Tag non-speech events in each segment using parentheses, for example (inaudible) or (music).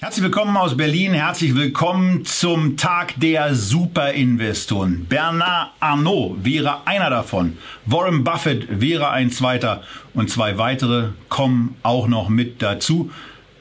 Herzlich willkommen aus Berlin, herzlich willkommen zum Tag der Superinvestoren. Bernard Arnault wäre einer davon, Warren Buffett wäre ein zweiter und zwei weitere kommen auch noch mit dazu.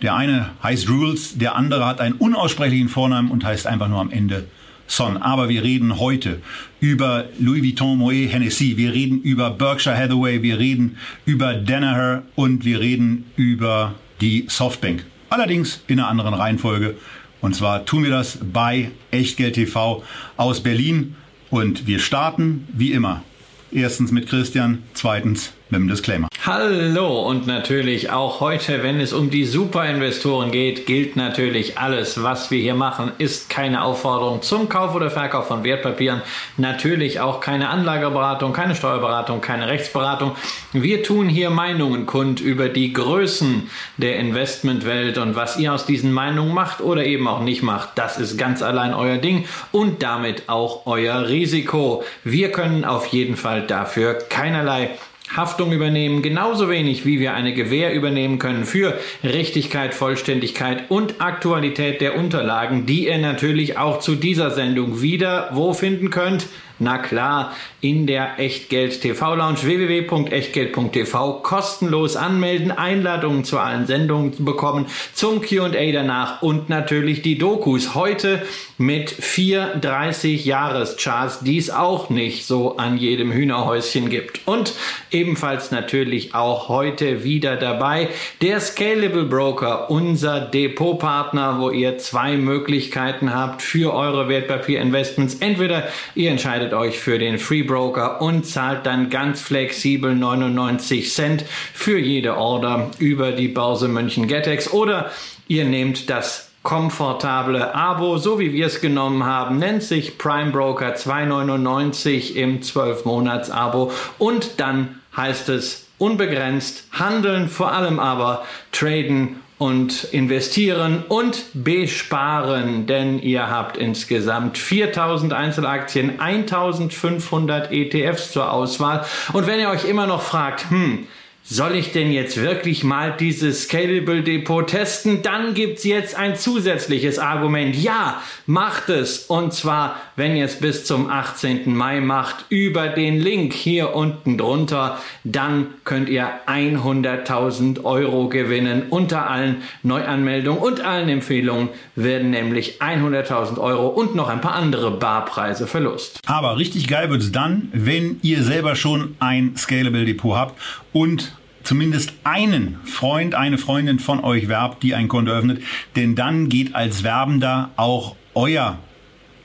Der eine heißt Rules, der andere hat einen unaussprechlichen Vornamen und heißt einfach nur am Ende Son. Aber wir reden heute über Louis Vuitton Moet Hennessy, wir reden über Berkshire Hathaway, wir reden über Danaher und wir reden über die Softbank. Allerdings in einer anderen Reihenfolge. Und zwar tun wir das bei Echtgeld TV aus Berlin. Und wir starten wie immer. Erstens mit Christian, zweitens mit dem Disclaimer. Hallo und natürlich auch heute, wenn es um die Superinvestoren geht, gilt natürlich alles, was wir hier machen, ist keine Aufforderung zum Kauf oder Verkauf von Wertpapieren, natürlich auch keine Anlageberatung, keine Steuerberatung, keine Rechtsberatung. Wir tun hier Meinungen kund über die Größen der Investmentwelt und was ihr aus diesen Meinungen macht oder eben auch nicht macht, das ist ganz allein euer Ding und damit auch euer Risiko. Wir können auf jeden Fall dafür keinerlei Haftung übernehmen, genauso wenig wie wir eine Gewähr übernehmen können für Richtigkeit, Vollständigkeit und Aktualität der Unterlagen, die ihr natürlich auch zu dieser Sendung wieder wo finden könnt? Na klar, in der Echtgeld TV Lounge www.echtgeld.tv kostenlos anmelden, Einladungen zu allen Sendungen bekommen, zum Q&A danach und natürlich die Dokus. Heute mit vier 30 Jahrescharts, die es auch nicht so an jedem Hühnerhäuschen gibt. Und ebenfalls natürlich auch heute wieder dabei der Scalable Broker, unser Depotpartner, wo ihr zwei Möglichkeiten habt für eure Wertpapierinvestments. Entweder ihr entscheidet euch für den Free Broker und zahlt dann ganz flexibel 99 Cent für jede Order über die Börse München Getex. Oder ihr nehmt das komfortable Abo, so wie wir es genommen haben, nennt sich Prime Broker 2,99 im 12-Monats-Abo und dann heißt es unbegrenzt handeln, vor allem aber traden und investieren und besparen, denn ihr habt insgesamt 4000 Einzelaktien, 1500 ETFs zur Auswahl. Und wenn ihr euch immer noch fragt, hm, soll ich denn jetzt wirklich mal dieses Scalable Depot testen? Dann gibt's jetzt ein zusätzliches Argument. Ja, macht es. Und zwar, wenn ihr es bis zum 18. Mai macht, über den Link hier unten drunter, dann könnt ihr 100.000 Euro gewinnen. Unter allen Neuanmeldungen und allen Empfehlungen werden nämlich 100.000 Euro und noch ein paar andere Barpreise verlust. Aber richtig geil wird's dann, wenn ihr selber schon ein Scalable Depot habt und zumindest einen Freund, eine Freundin von euch werbt, die ein Konto öffnet, denn dann geht als Werbender auch euer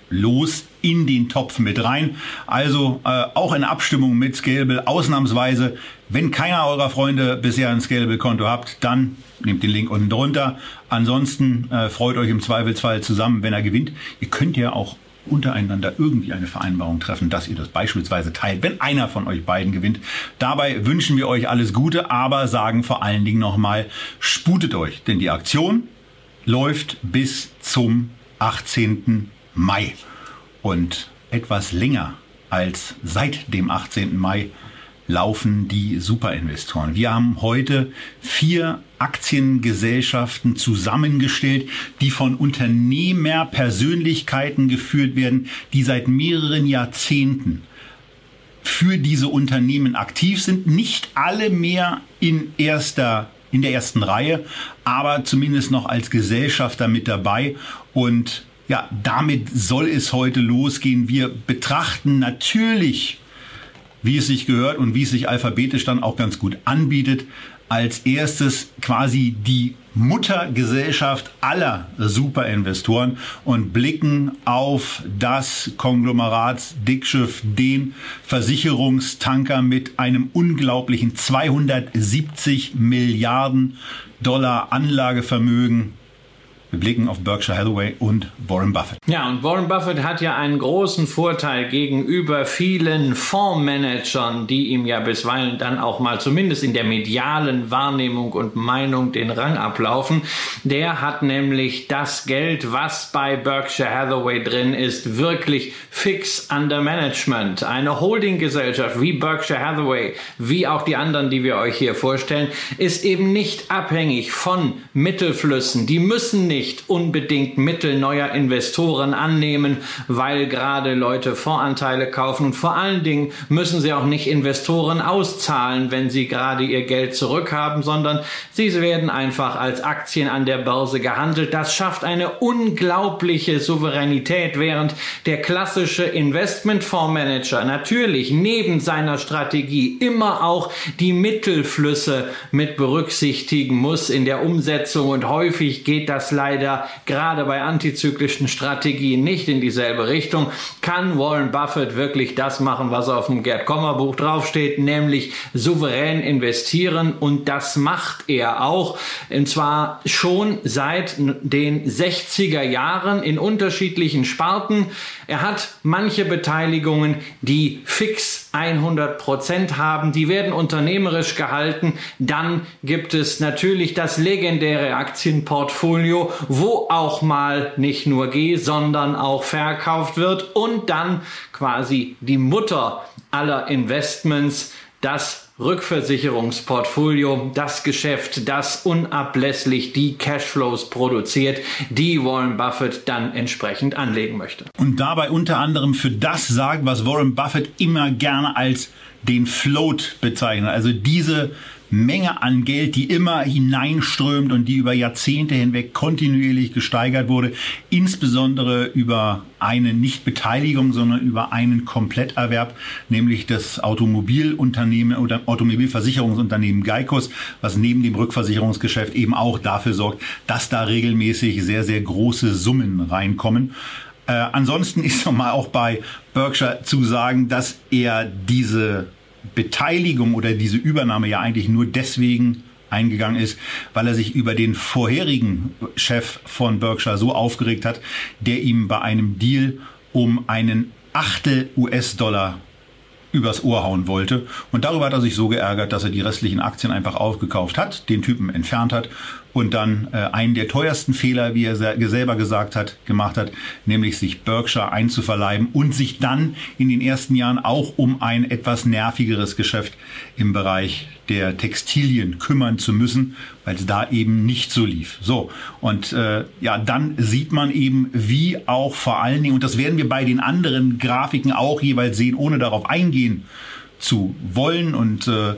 Los in den Topf mit rein. Also äh, auch in Abstimmung mit Scalable ausnahmsweise. Wenn keiner eurer Freunde bisher ein Scalable-Konto habt, dann nehmt den Link unten drunter. Ansonsten äh, freut euch im Zweifelsfall zusammen, wenn er gewinnt. Ihr könnt ja auch untereinander irgendwie eine Vereinbarung treffen, dass ihr das beispielsweise teilt, wenn einer von euch beiden gewinnt. Dabei wünschen wir euch alles Gute, aber sagen vor allen Dingen nochmal, sputet euch, denn die Aktion läuft bis zum 18. Mai. Und etwas länger als seit dem 18. Mai laufen die Superinvestoren. Wir haben heute vier Aktiengesellschaften zusammengestellt, die von Unternehmerpersönlichkeiten geführt werden, die seit mehreren Jahrzehnten für diese Unternehmen aktiv sind. Nicht alle mehr in erster in der ersten Reihe, aber zumindest noch als Gesellschafter mit dabei und ja, damit soll es heute losgehen. Wir betrachten natürlich wie es sich gehört und wie es sich alphabetisch dann auch ganz gut anbietet. Als erstes quasi die Muttergesellschaft aller Superinvestoren und blicken auf das Konglomerat Dickschiff, den Versicherungstanker mit einem unglaublichen 270 Milliarden Dollar Anlagevermögen Wir blicken auf Berkshire Hathaway und Warren Buffett. Ja, und Warren Buffett hat ja einen großen Vorteil gegenüber vielen Fondsmanagern, die ihm ja bisweilen dann auch mal zumindest in der medialen Wahrnehmung und Meinung den Rang ablaufen. Der hat nämlich das Geld, was bei Berkshire Hathaway drin ist, wirklich fix under Management. Eine Holdinggesellschaft wie Berkshire Hathaway, wie auch die anderen, die wir euch hier vorstellen, ist eben nicht abhängig von Mittelflüssen. Die müssen nicht nicht unbedingt Mittel neuer Investoren annehmen, weil gerade Leute Voranteile kaufen und vor allen Dingen müssen sie auch nicht Investoren auszahlen, wenn sie gerade ihr Geld zurückhaben, sondern sie werden einfach als Aktien an der Börse gehandelt. Das schafft eine unglaubliche Souveränität, während der klassische Investmentfondsmanager natürlich neben seiner Strategie immer auch die Mittelflüsse mit berücksichtigen muss in der Umsetzung und häufig geht das leider leider gerade bei antizyklischen Strategien nicht in dieselbe Richtung. Kann Warren Buffett wirklich das machen, was auf dem Gerd Kommer Buch draufsteht, nämlich souverän investieren und das macht er auch und zwar schon seit den 60er Jahren in unterschiedlichen Sparten. Er hat manche Beteiligungen, die fix 100 Prozent haben, die werden unternehmerisch gehalten. Dann gibt es natürlich das legendäre Aktienportfolio, wo auch mal nicht nur G, sondern auch verkauft wird und dann quasi die Mutter aller Investments, das Rückversicherungsportfolio, das Geschäft, das unablässlich die Cashflows produziert, die Warren Buffett dann entsprechend anlegen möchte. Und dabei unter anderem für das sagt, was Warren Buffett immer gerne als den Float bezeichnet, also diese Menge an Geld, die immer hineinströmt und die über Jahrzehnte hinweg kontinuierlich gesteigert wurde, insbesondere über eine Nichtbeteiligung, sondern über einen Kompletterwerb, nämlich das Automobilunternehmen oder Automobilversicherungsunternehmen Geikos, was neben dem Rückversicherungsgeschäft eben auch dafür sorgt, dass da regelmäßig sehr, sehr große Summen reinkommen. Äh, ansonsten ist nochmal auch bei Berkshire zu sagen, dass er diese Beteiligung oder diese Übernahme ja eigentlich nur deswegen eingegangen ist, weil er sich über den vorherigen Chef von Berkshire so aufgeregt hat, der ihm bei einem Deal um einen Achtel US-Dollar übers Ohr hauen wollte. Und darüber hat er sich so geärgert, dass er die restlichen Aktien einfach aufgekauft hat, den Typen entfernt hat und dann äh, einen der teuersten Fehler, wie er selber gesagt hat, gemacht hat, nämlich sich Berkshire einzuverleiben und sich dann in den ersten Jahren auch um ein etwas nervigeres Geschäft im Bereich der Textilien kümmern zu müssen, weil es da eben nicht so lief. So, und äh, ja, dann sieht man eben, wie auch vor allen Dingen, und das werden wir bei den anderen Grafiken auch jeweils sehen, ohne darauf eingehen zu wollen und äh,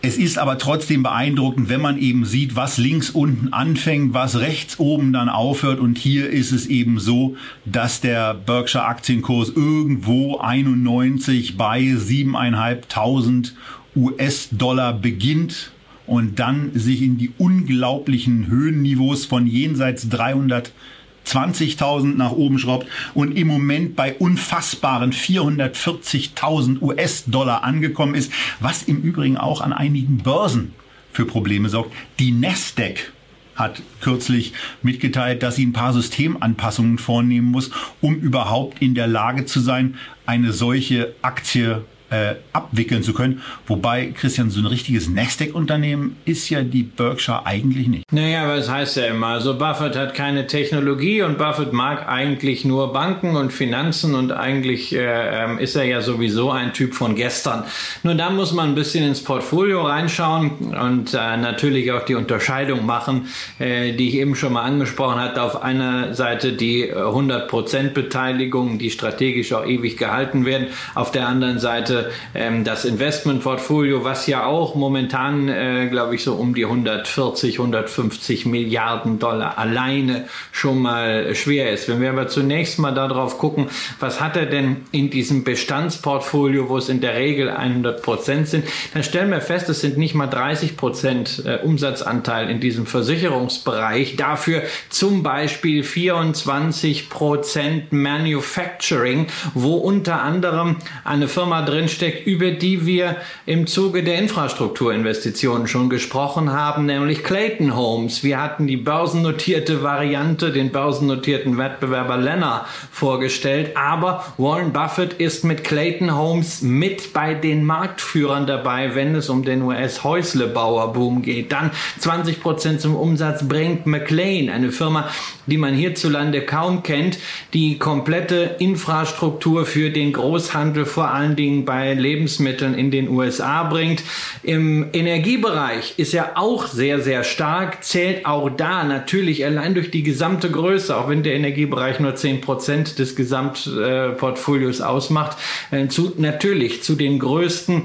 es ist aber trotzdem beeindruckend, wenn man eben sieht, was links unten anfängt, was rechts oben dann aufhört. Und hier ist es eben so, dass der Berkshire Aktienkurs irgendwo 91 bei 7.500 US-Dollar beginnt und dann sich in die unglaublichen Höhenniveaus von jenseits 300 20.000 nach oben schraubt und im Moment bei unfassbaren 440.000 US-Dollar angekommen ist, was im Übrigen auch an einigen Börsen für Probleme sorgt. Die Nasdaq hat kürzlich mitgeteilt, dass sie ein paar Systemanpassungen vornehmen muss, um überhaupt in der Lage zu sein, eine solche Aktie äh, abwickeln zu können. Wobei, Christian, so ein richtiges Nasdaq-Unternehmen ist ja die Berkshire eigentlich nicht. Naja, was heißt ja immer? Also Buffett hat keine Technologie und Buffett mag eigentlich nur Banken und Finanzen und eigentlich äh, ähm, ist er ja sowieso ein Typ von gestern. Nur da muss man ein bisschen ins Portfolio reinschauen und äh, natürlich auch die Unterscheidung machen, äh, die ich eben schon mal angesprochen hatte. Auf einer Seite die 100% äh, Beteiligung, die strategisch auch ewig gehalten werden. Auf der anderen Seite ähm, das Investmentportfolio, was ja auch momentan, äh, glaube ich, so um die 140, 150 Milliarden Dollar alleine schon mal schwer ist. Wenn wir aber zunächst mal darauf gucken, was hat er denn in diesem Bestandsportfolio, wo es in der Regel 100 Prozent sind, dann stellen wir fest, es sind nicht mal 30 Prozent äh, Umsatzanteil in diesem Versicherungsbereich. Dafür zum Beispiel 24 Prozent Manufacturing, wo unter anderem eine Firma drin drinsteckt, über die wir im Zuge der Infrastrukturinvestitionen schon gesprochen haben, nämlich Clayton Homes. Wir hatten die börsennotierte Variante, den börsennotierten Wettbewerber Lenner vorgestellt, aber Warren Buffett ist mit Clayton Homes mit bei den Marktführern dabei, wenn es um den US-Häuslebauerboom geht. Dann 20 Prozent zum Umsatz bringt McLean, eine Firma, die man hierzulande kaum kennt, die komplette Infrastruktur für den Großhandel vor allen Dingen bei Lebensmitteln in den USA bringt. Im Energiebereich ist er auch sehr, sehr stark, zählt auch da natürlich allein durch die gesamte Größe, auch wenn der Energiebereich nur 10 Prozent des Gesamtportfolios ausmacht, äh, zu, natürlich zu den größten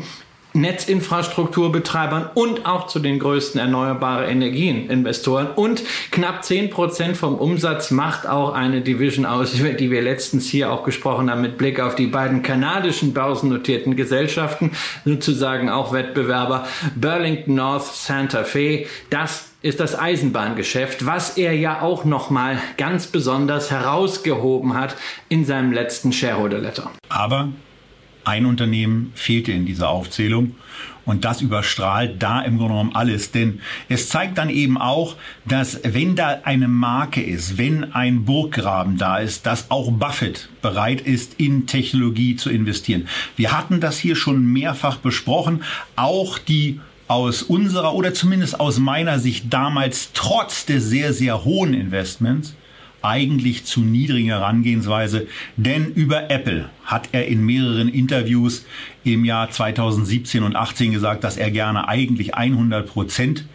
Netzinfrastrukturbetreibern und auch zu den größten erneuerbare Energien-Investoren. Und knapp 10 Prozent vom Umsatz macht auch eine Division aus, (laughs) über die wir letztens hier auch gesprochen haben, mit Blick auf die beiden kanadischen börsennotierten Gesellschaften, sozusagen auch Wettbewerber Burlington North Santa Fe. Das ist das Eisenbahngeschäft, was er ja auch nochmal ganz besonders herausgehoben hat in seinem letzten Shareholder Letter. Aber ein Unternehmen fehlte in dieser Aufzählung und das überstrahlt da im Grunde genommen alles. Denn es zeigt dann eben auch, dass wenn da eine Marke ist, wenn ein Burggraben da ist, dass auch Buffett bereit ist, in Technologie zu investieren. Wir hatten das hier schon mehrfach besprochen. Auch die aus unserer oder zumindest aus meiner Sicht damals trotz des sehr, sehr hohen Investments eigentlich zu niedrigen Herangehensweise, denn über Apple hat er in mehreren Interviews im Jahr 2017 und 18 gesagt, dass er gerne eigentlich 100 Prozent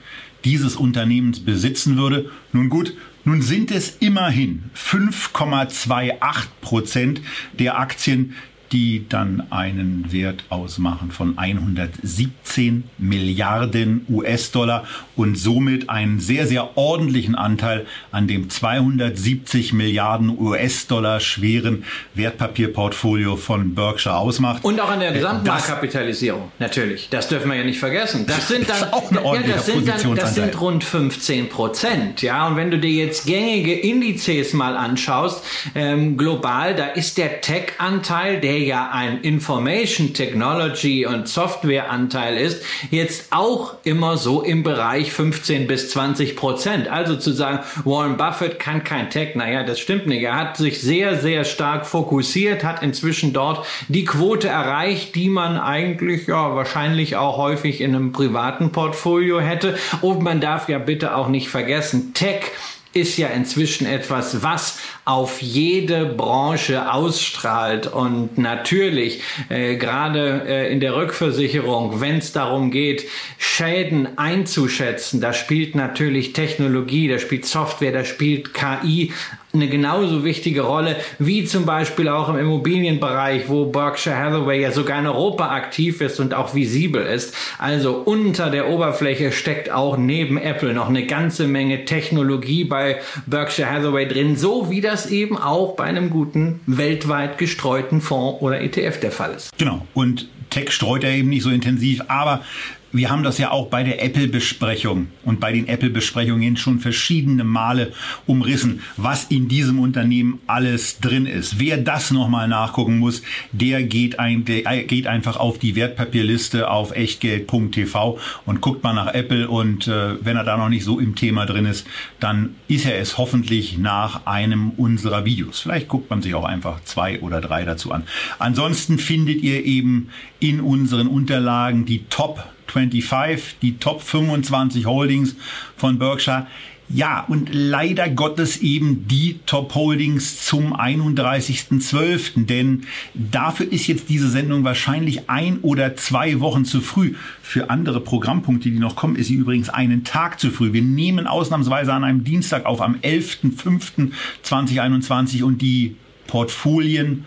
dieses Unternehmens besitzen würde. Nun gut, nun sind es immerhin 5,28 Prozent der Aktien, die dann einen Wert ausmachen von 117 Milliarden US-Dollar und somit einen sehr, sehr ordentlichen Anteil an dem 270 Milliarden US-Dollar schweren Wertpapierportfolio von Berkshire ausmacht. Und auch an der Gesamtmarktkapitalisierung, natürlich. Das dürfen wir ja nicht vergessen. Das sind dann, auch ein ja, das sind, dann, das sind rund 15 Prozent. Ja, und wenn du dir jetzt gängige Indizes mal anschaust, ähm, global, da ist der Tech-Anteil, der ja ein Information Technology und Software Anteil ist, jetzt auch immer so im Bereich 15 bis 20 Prozent. Also zu sagen, Warren Buffett kann kein Tech, naja, das stimmt nicht. Er hat sich sehr, sehr stark fokussiert, hat inzwischen dort die Quote erreicht, die man eigentlich ja wahrscheinlich auch häufig in einem privaten Portfolio hätte. Und man darf ja bitte auch nicht vergessen, Tech ist ja inzwischen etwas, was auf jede Branche ausstrahlt. Und natürlich, äh, gerade äh, in der Rückversicherung, wenn es darum geht, Schäden einzuschätzen, da spielt natürlich Technologie, da spielt Software, da spielt KI eine genauso wichtige Rolle wie zum Beispiel auch im Immobilienbereich, wo Berkshire Hathaway ja sogar in Europa aktiv ist und auch visibel ist. Also unter der Oberfläche steckt auch neben Apple noch eine ganze Menge Technologie bei Berkshire Hathaway drin, so wie das eben auch bei einem guten weltweit gestreuten Fonds oder ETF der Fall ist. Genau. Und Tech streut er eben nicht so intensiv, aber wir haben das ja auch bei der Apple-Besprechung und bei den Apple-Besprechungen schon verschiedene Male umrissen, was in diesem Unternehmen alles drin ist. Wer das nochmal nachgucken muss, der geht, ein, der geht einfach auf die Wertpapierliste auf echtgeld.tv und guckt mal nach Apple und äh, wenn er da noch nicht so im Thema drin ist, dann ist er es hoffentlich nach einem unserer Videos. Vielleicht guckt man sich auch einfach zwei oder drei dazu an. Ansonsten findet ihr eben in unseren Unterlagen die Top 25, die Top 25 Holdings von Berkshire. Ja, und leider Gottes eben die Top Holdings zum 31.12. Denn dafür ist jetzt diese Sendung wahrscheinlich ein oder zwei Wochen zu früh. Für andere Programmpunkte, die noch kommen, ist sie übrigens einen Tag zu früh. Wir nehmen ausnahmsweise an einem Dienstag auf, am 11.05.2021 und die Portfolien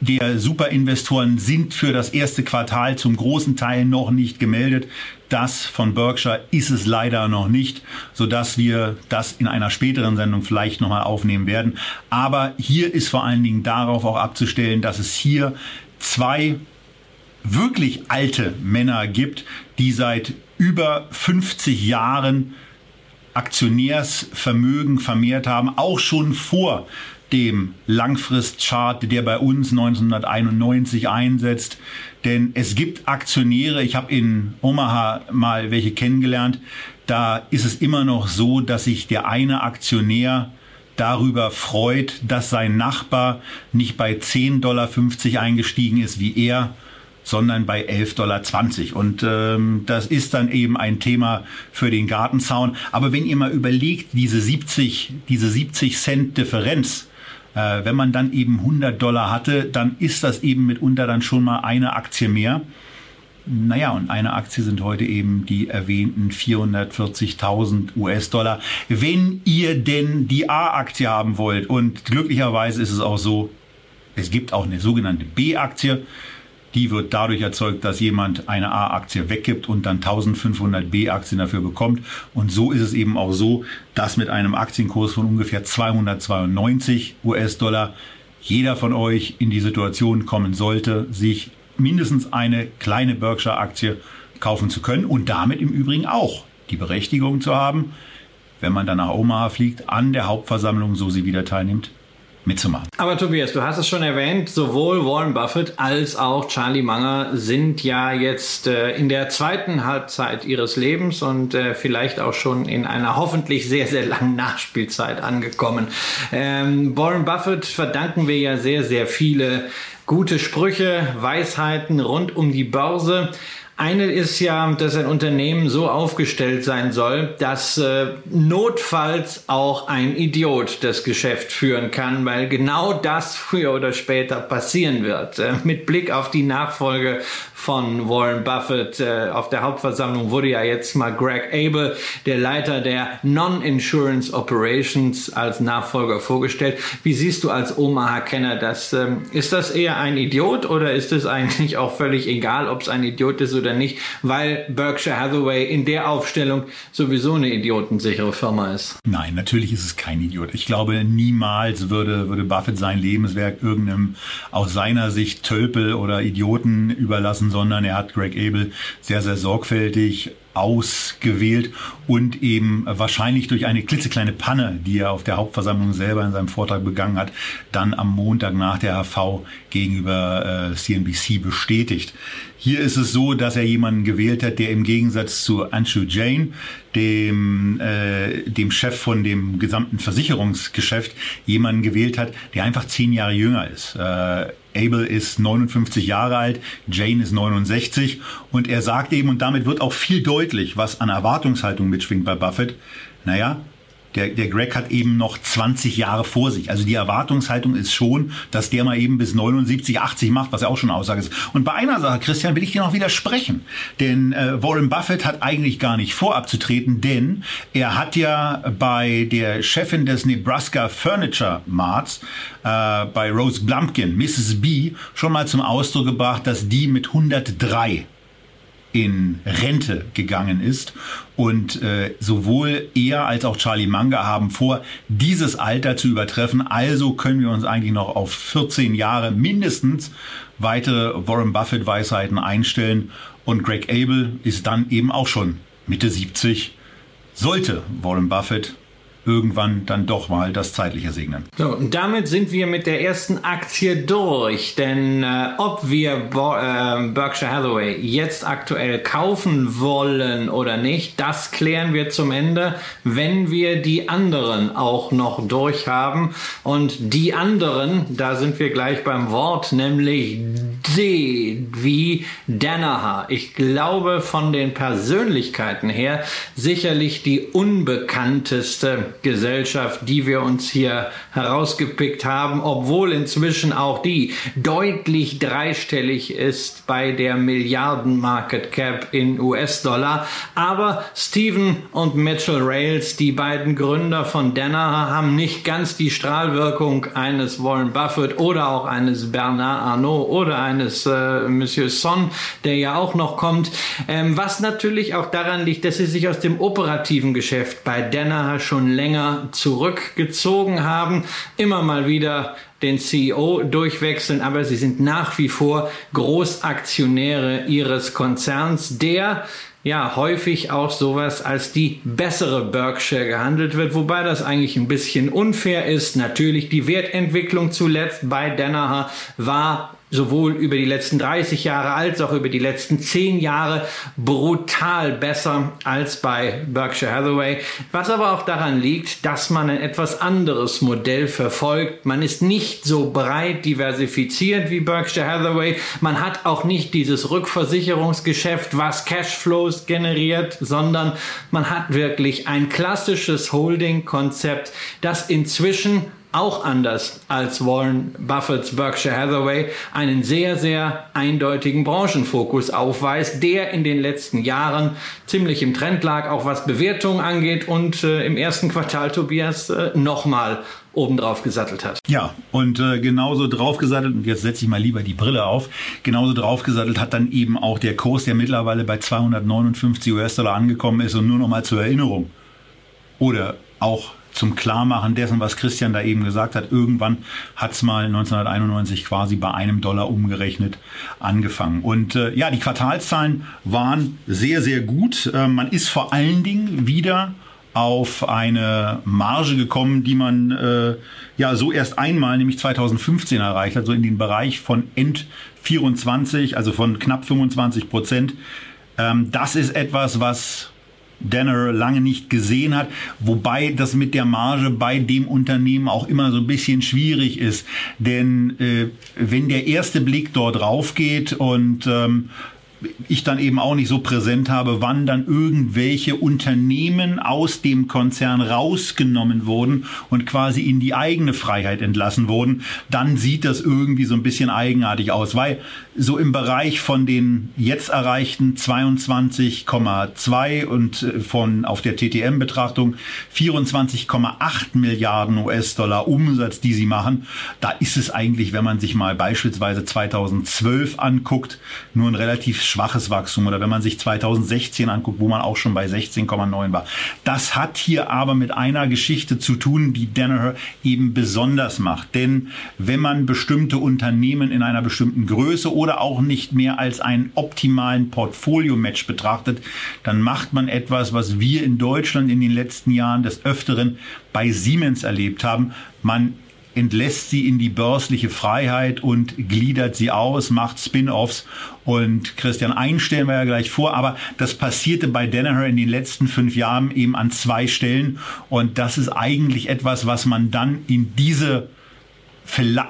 der Superinvestoren sind für das erste Quartal zum großen Teil noch nicht gemeldet. Das von Berkshire ist es leider noch nicht, sodass wir das in einer späteren Sendung vielleicht nochmal aufnehmen werden. Aber hier ist vor allen Dingen darauf auch abzustellen, dass es hier zwei wirklich alte Männer gibt, die seit über 50 Jahren Aktionärsvermögen vermehrt haben, auch schon vor dem Langfristchart, der bei uns 1991 einsetzt. Denn es gibt Aktionäre, ich habe in Omaha mal welche kennengelernt, da ist es immer noch so, dass sich der eine Aktionär darüber freut, dass sein Nachbar nicht bei 10,50 Dollar eingestiegen ist wie er, sondern bei 11,20 Dollar. Und ähm, das ist dann eben ein Thema für den Gartenzaun. Aber wenn ihr mal überlegt, diese 70, diese 70 Cent Differenz, äh, wenn man dann eben 100 Dollar hatte, dann ist das eben mitunter dann schon mal eine Aktie mehr. Naja, und eine Aktie sind heute eben die erwähnten 440.000 US-Dollar. Wenn ihr denn die A-Aktie haben wollt, und glücklicherweise ist es auch so, es gibt auch eine sogenannte B-Aktie, die wird dadurch erzeugt, dass jemand eine A-Aktie weggibt und dann 1500 B-Aktien dafür bekommt. Und so ist es eben auch so, dass mit einem Aktienkurs von ungefähr 292 US-Dollar jeder von euch in die Situation kommen sollte, sich mindestens eine kleine Berkshire-Aktie kaufen zu können und damit im Übrigen auch die Berechtigung zu haben, wenn man dann nach Omaha fliegt, an der Hauptversammlung, so sie wieder teilnimmt, mitzumachen. Aber Tobias, du hast es schon erwähnt, sowohl Warren Buffett als auch Charlie Munger sind ja jetzt äh, in der zweiten Halbzeit ihres Lebens und äh, vielleicht auch schon in einer hoffentlich sehr, sehr langen Nachspielzeit angekommen. Ähm, Warren Buffett verdanken wir ja sehr, sehr viele gute Sprüche, Weisheiten rund um die Börse. Eine ist ja, dass ein Unternehmen so aufgestellt sein soll, dass äh, notfalls auch ein Idiot das Geschäft führen kann, weil genau das früher oder später passieren wird. Äh, mit Blick auf die Nachfolge von Warren Buffett äh, auf der Hauptversammlung wurde ja jetzt mal Greg Abel, der Leiter der Non-Insurance Operations, als Nachfolger vorgestellt. Wie siehst du als Omaha-Kenner das? Ähm, ist das eher ein Idiot oder ist es eigentlich auch völlig egal, ob es ein Idiot ist oder nicht, weil Berkshire Hathaway in der Aufstellung sowieso eine idiotensichere Firma ist? Nein, natürlich ist es kein Idiot. Ich glaube, niemals würde, würde Buffett sein Lebenswerk irgendeinem aus seiner Sicht Tölpel oder Idioten überlassen, sondern er hat Greg Abel sehr, sehr sorgfältig ausgewählt und eben wahrscheinlich durch eine klitzekleine Panne, die er auf der Hauptversammlung selber in seinem Vortrag begangen hat, dann am Montag nach der HV gegenüber äh, CNBC bestätigt. Hier ist es so, dass er jemanden gewählt hat, der im Gegensatz zu Anshu Jain, dem, äh, dem Chef von dem gesamten Versicherungsgeschäft, jemanden gewählt hat, der einfach zehn Jahre jünger ist. Äh, Abel ist 59 Jahre alt, Jane ist 69 und er sagt eben, und damit wird auch viel deutlich, was an Erwartungshaltung mitschwingt bei Buffett, naja, der, der Greg hat eben noch 20 Jahre vor sich. Also die Erwartungshaltung ist schon, dass der mal eben bis 79, 80 macht, was ja auch schon eine Aussage ist. Und bei einer Sache, Christian, will ich dir noch widersprechen. Denn äh, Warren Buffett hat eigentlich gar nicht vor abzutreten, denn er hat ja bei der Chefin des Nebraska Furniture Marts, äh, bei Rose Blumpkin, Mrs. B, schon mal zum Ausdruck gebracht, dass die mit 103 in Rente gegangen ist. Und äh, sowohl er als auch Charlie Manga haben vor, dieses Alter zu übertreffen. Also können wir uns eigentlich noch auf 14 Jahre mindestens weitere Warren Buffett Weisheiten einstellen. Und Greg Abel ist dann eben auch schon Mitte 70. Sollte Warren Buffett irgendwann dann doch mal das Zeitliche segnen. So, und damit sind wir mit der ersten Aktie durch. Denn äh, ob wir Bo äh, Berkshire Hathaway jetzt aktuell kaufen wollen oder nicht, das klären wir zum Ende, wenn wir die anderen auch noch durchhaben. Und die anderen, da sind wir gleich beim Wort, nämlich D wie Danaher. Ich glaube von den Persönlichkeiten her sicherlich die unbekannteste Gesellschaft, die wir uns hier herausgepickt haben, obwohl inzwischen auch die deutlich dreistellig ist bei der Milliarden Market Cap in US-Dollar. Aber Stephen und Mitchell Rails, die beiden Gründer von Danaher, haben nicht ganz die Strahlwirkung eines Warren Buffett oder auch eines Bernard Arnault oder eines äh, Monsieur Son, der ja auch noch kommt. Ähm, was natürlich auch daran liegt, dass sie sich aus dem operativen Geschäft bei Danaher schon länger länger zurückgezogen haben, immer mal wieder den CEO durchwechseln, aber sie sind nach wie vor Großaktionäre ihres Konzerns, der ja häufig auch sowas als die bessere Berkshire gehandelt wird, wobei das eigentlich ein bisschen unfair ist. Natürlich die Wertentwicklung zuletzt bei Danaher war sowohl über die letzten 30 Jahre als auch über die letzten 10 Jahre brutal besser als bei Berkshire Hathaway, was aber auch daran liegt, dass man ein etwas anderes Modell verfolgt. Man ist nicht so breit diversifiziert wie Berkshire Hathaway. Man hat auch nicht dieses Rückversicherungsgeschäft, was Cashflows generiert, sondern man hat wirklich ein klassisches Holding-Konzept, das inzwischen auch anders als Warren Buffetts Berkshire Hathaway einen sehr, sehr eindeutigen Branchenfokus aufweist, der in den letzten Jahren ziemlich im Trend lag, auch was Bewertungen angeht und äh, im ersten Quartal Tobias äh, nochmal obendrauf gesattelt hat. Ja, und äh, genauso draufgesattelt, und jetzt setze ich mal lieber die Brille auf, genauso draufgesattelt hat dann eben auch der Kurs, der mittlerweile bei 259 US-Dollar angekommen ist und nur noch mal zur Erinnerung. Oder auch zum Klarmachen dessen, was Christian da eben gesagt hat. Irgendwann hat es mal 1991 quasi bei einem Dollar umgerechnet angefangen. Und äh, ja, die Quartalszahlen waren sehr, sehr gut. Äh, man ist vor allen Dingen wieder auf eine Marge gekommen, die man äh, ja so erst einmal, nämlich 2015 erreicht hat, so in den Bereich von End 24, also von knapp 25 Prozent. Ähm, das ist etwas, was Danner lange nicht gesehen hat, wobei das mit der Marge bei dem Unternehmen auch immer so ein bisschen schwierig ist, denn äh, wenn der erste Blick dort drauf geht und ähm, ich dann eben auch nicht so präsent habe, wann dann irgendwelche Unternehmen aus dem Konzern rausgenommen wurden und quasi in die eigene Freiheit entlassen wurden, dann sieht das irgendwie so ein bisschen eigenartig aus, weil so im Bereich von den jetzt erreichten 22,2 und äh, von auf der TTM-Betrachtung 24,8 Milliarden US-Dollar Umsatz, die sie machen, da ist es eigentlich, wenn man sich mal beispielsweise 2012 anguckt, nur ein relativ schwaches Wachstum oder wenn man sich 2016 anguckt, wo man auch schon bei 16,9 war. Das hat hier aber mit einer Geschichte zu tun, die Danaher eben besonders macht. Denn wenn man bestimmte Unternehmen in einer bestimmten Größe oder auch nicht mehr als einen optimalen Portfolio-Match betrachtet, dann macht man etwas, was wir in Deutschland in den letzten Jahren des Öfteren bei Siemens erlebt haben. Man entlässt sie in die börsliche Freiheit und gliedert sie aus, macht Spin-offs. Und Christian einstellen wir ja gleich vor, aber das passierte bei Danaher in den letzten fünf Jahren eben an zwei Stellen. Und das ist eigentlich etwas, was man dann in diese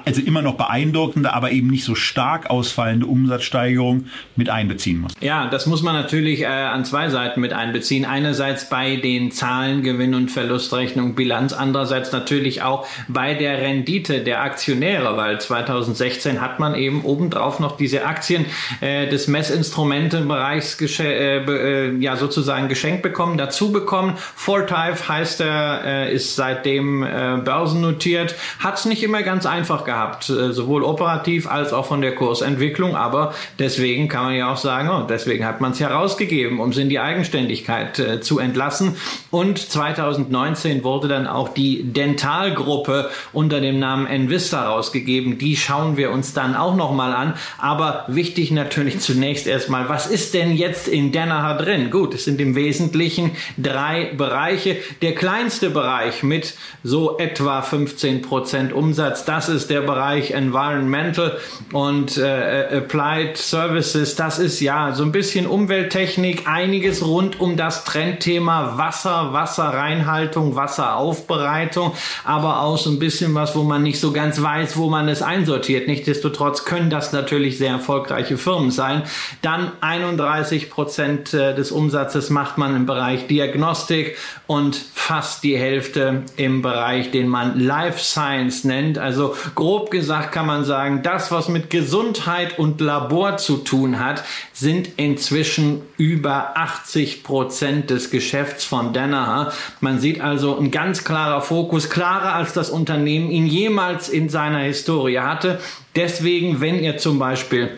also immer noch beeindruckende, aber eben nicht so stark ausfallende Umsatzsteigerung mit einbeziehen muss. Ja, das muss man natürlich äh, an zwei Seiten mit einbeziehen. Einerseits bei den Zahlen, Gewinn- und Verlustrechnung, Bilanz, andererseits natürlich auch bei der Rendite der Aktionäre, weil 2016 hat man eben obendrauf noch diese Aktien äh, des Messinstrumentenbereichs äh, äh, ja sozusagen geschenkt bekommen, dazu bekommen. Fortive heißt er, äh, ist seitdem äh, börsennotiert, hat es nicht immer ganz einfach gehabt, äh, sowohl operativ als auch von der Kursentwicklung. Aber deswegen kann man ja auch sagen, oh, deswegen hat man es herausgegeben, um es in die Eigenständigkeit äh, zu entlassen. Und 2019 wurde dann auch die Dentalgruppe unter dem Namen Envista rausgegeben. Die schauen wir uns dann auch nochmal an. Aber wichtig natürlich zunächst erstmal, was ist denn jetzt in Danaher drin? Gut, es sind im Wesentlichen drei Bereiche. Der kleinste Bereich mit so etwa 15 Prozent Umsatz, das ist der Bereich Environmental und äh, Applied Services. Das ist ja so ein bisschen Umwelttechnik, einiges rund um das Trendthema Wasser, Wasserreinhaltung, Wasseraufbereitung, aber auch so ein bisschen was, wo man nicht so ganz weiß, wo man es einsortiert. Nichtsdestotrotz können das natürlich sehr erfolgreiche Firmen sein. Dann 31 Prozent äh, des Umsatzes macht man im Bereich Diagnostik und fast die Hälfte im Bereich, den man Life Science nennt, also also grob gesagt kann man sagen, das, was mit Gesundheit und Labor zu tun hat, sind inzwischen über 80 Prozent des Geschäfts von Danaher. Man sieht also ein ganz klarer Fokus, klarer als das Unternehmen ihn jemals in seiner Historie hatte. Deswegen, wenn ihr zum Beispiel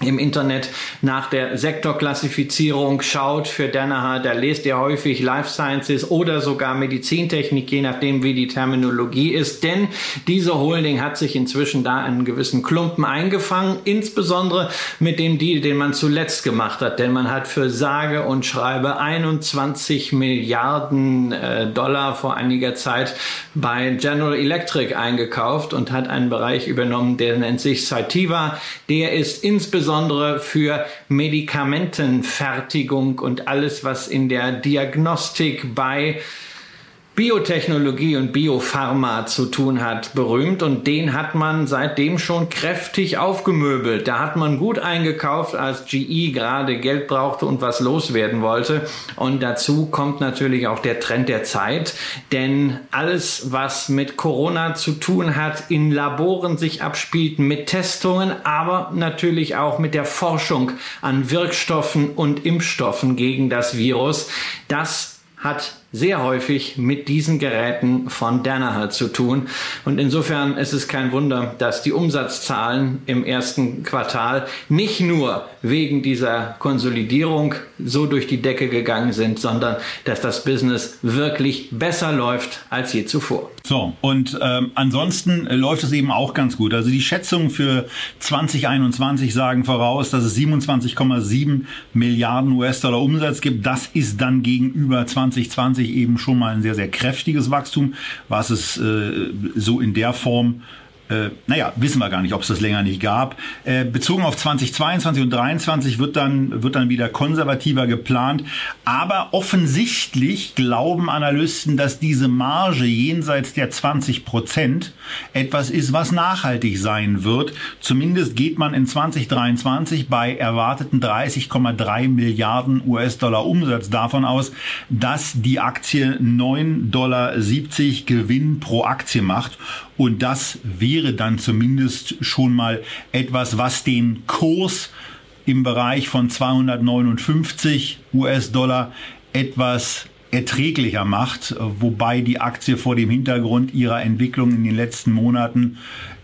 im Internet nach der Sektorklassifizierung schaut für Danaher, da lest ihr häufig Life Sciences oder sogar Medizintechnik, je nachdem wie die Terminologie ist. Denn diese Holding hat sich inzwischen da einen gewissen Klumpen eingefangen, insbesondere mit dem Deal, den man zuletzt gemacht hat. Denn man hat für sage und schreibe 21 Milliarden äh, Dollar vor einiger Zeit bei General Electric eingekauft und hat einen Bereich übernommen, der nennt sich Cytiva. Der ist insbesondere insbesondere für Medikamentenfertigung und alles, was in der Diagnostik bei Biotechnologie und Biopharma zu tun hat, berühmt und den hat man seitdem schon kräftig aufgemöbelt. Da hat man gut eingekauft, als GE gerade Geld brauchte und was loswerden wollte. Und dazu kommt natürlich auch der Trend der Zeit, denn alles, was mit Corona zu tun hat, in Laboren sich abspielt, mit Testungen, aber natürlich auch mit der Forschung an Wirkstoffen und Impfstoffen gegen das Virus, das hat sehr häufig mit diesen Geräten von Danaher zu tun. Und insofern ist es kein Wunder, dass die Umsatzdahlen im ersten Quartal nicht nur wegen dieser Konsolidierung so durch die Decke gegangen sind, sondern dass das Business wirklich besser läuft als je zuvor. So, und ähm, ansonsten läuft es eben auch ganz gut. Also die Schätzungen für 2021 sagen voraus, dass es 27,7 Milliarden US-Dollar Umsatz gibt. Das ist dann gegenüber 2020 2020 eben schon mal ein sehr, sehr kräftiges Wachstum, was es äh, so in der Form naja, wissen wir gar nicht, ob es das länger nicht gab. Äh, bezogen auf 2022 und 2023 wird dann, wird dann wieder konservativer geplant. Aber offensichtlich glauben Analysten, dass diese Marge jenseits der 20 Prozent etwas ist, was nachhaltig sein wird. Zumindest geht man in 2023 bei erwarteten 30,3 Milliarden US-Dollar Umsatz davon aus, dass die Aktie 9,70 Dollar Gewinn pro Aktie macht. Und das wäre dann zumindest schon mal etwas, was den Kurs im Bereich von 259 US-Dollar etwas erträglicher macht, wobei die Aktie vor dem Hintergrund ihrer Entwicklung in den letzten Monaten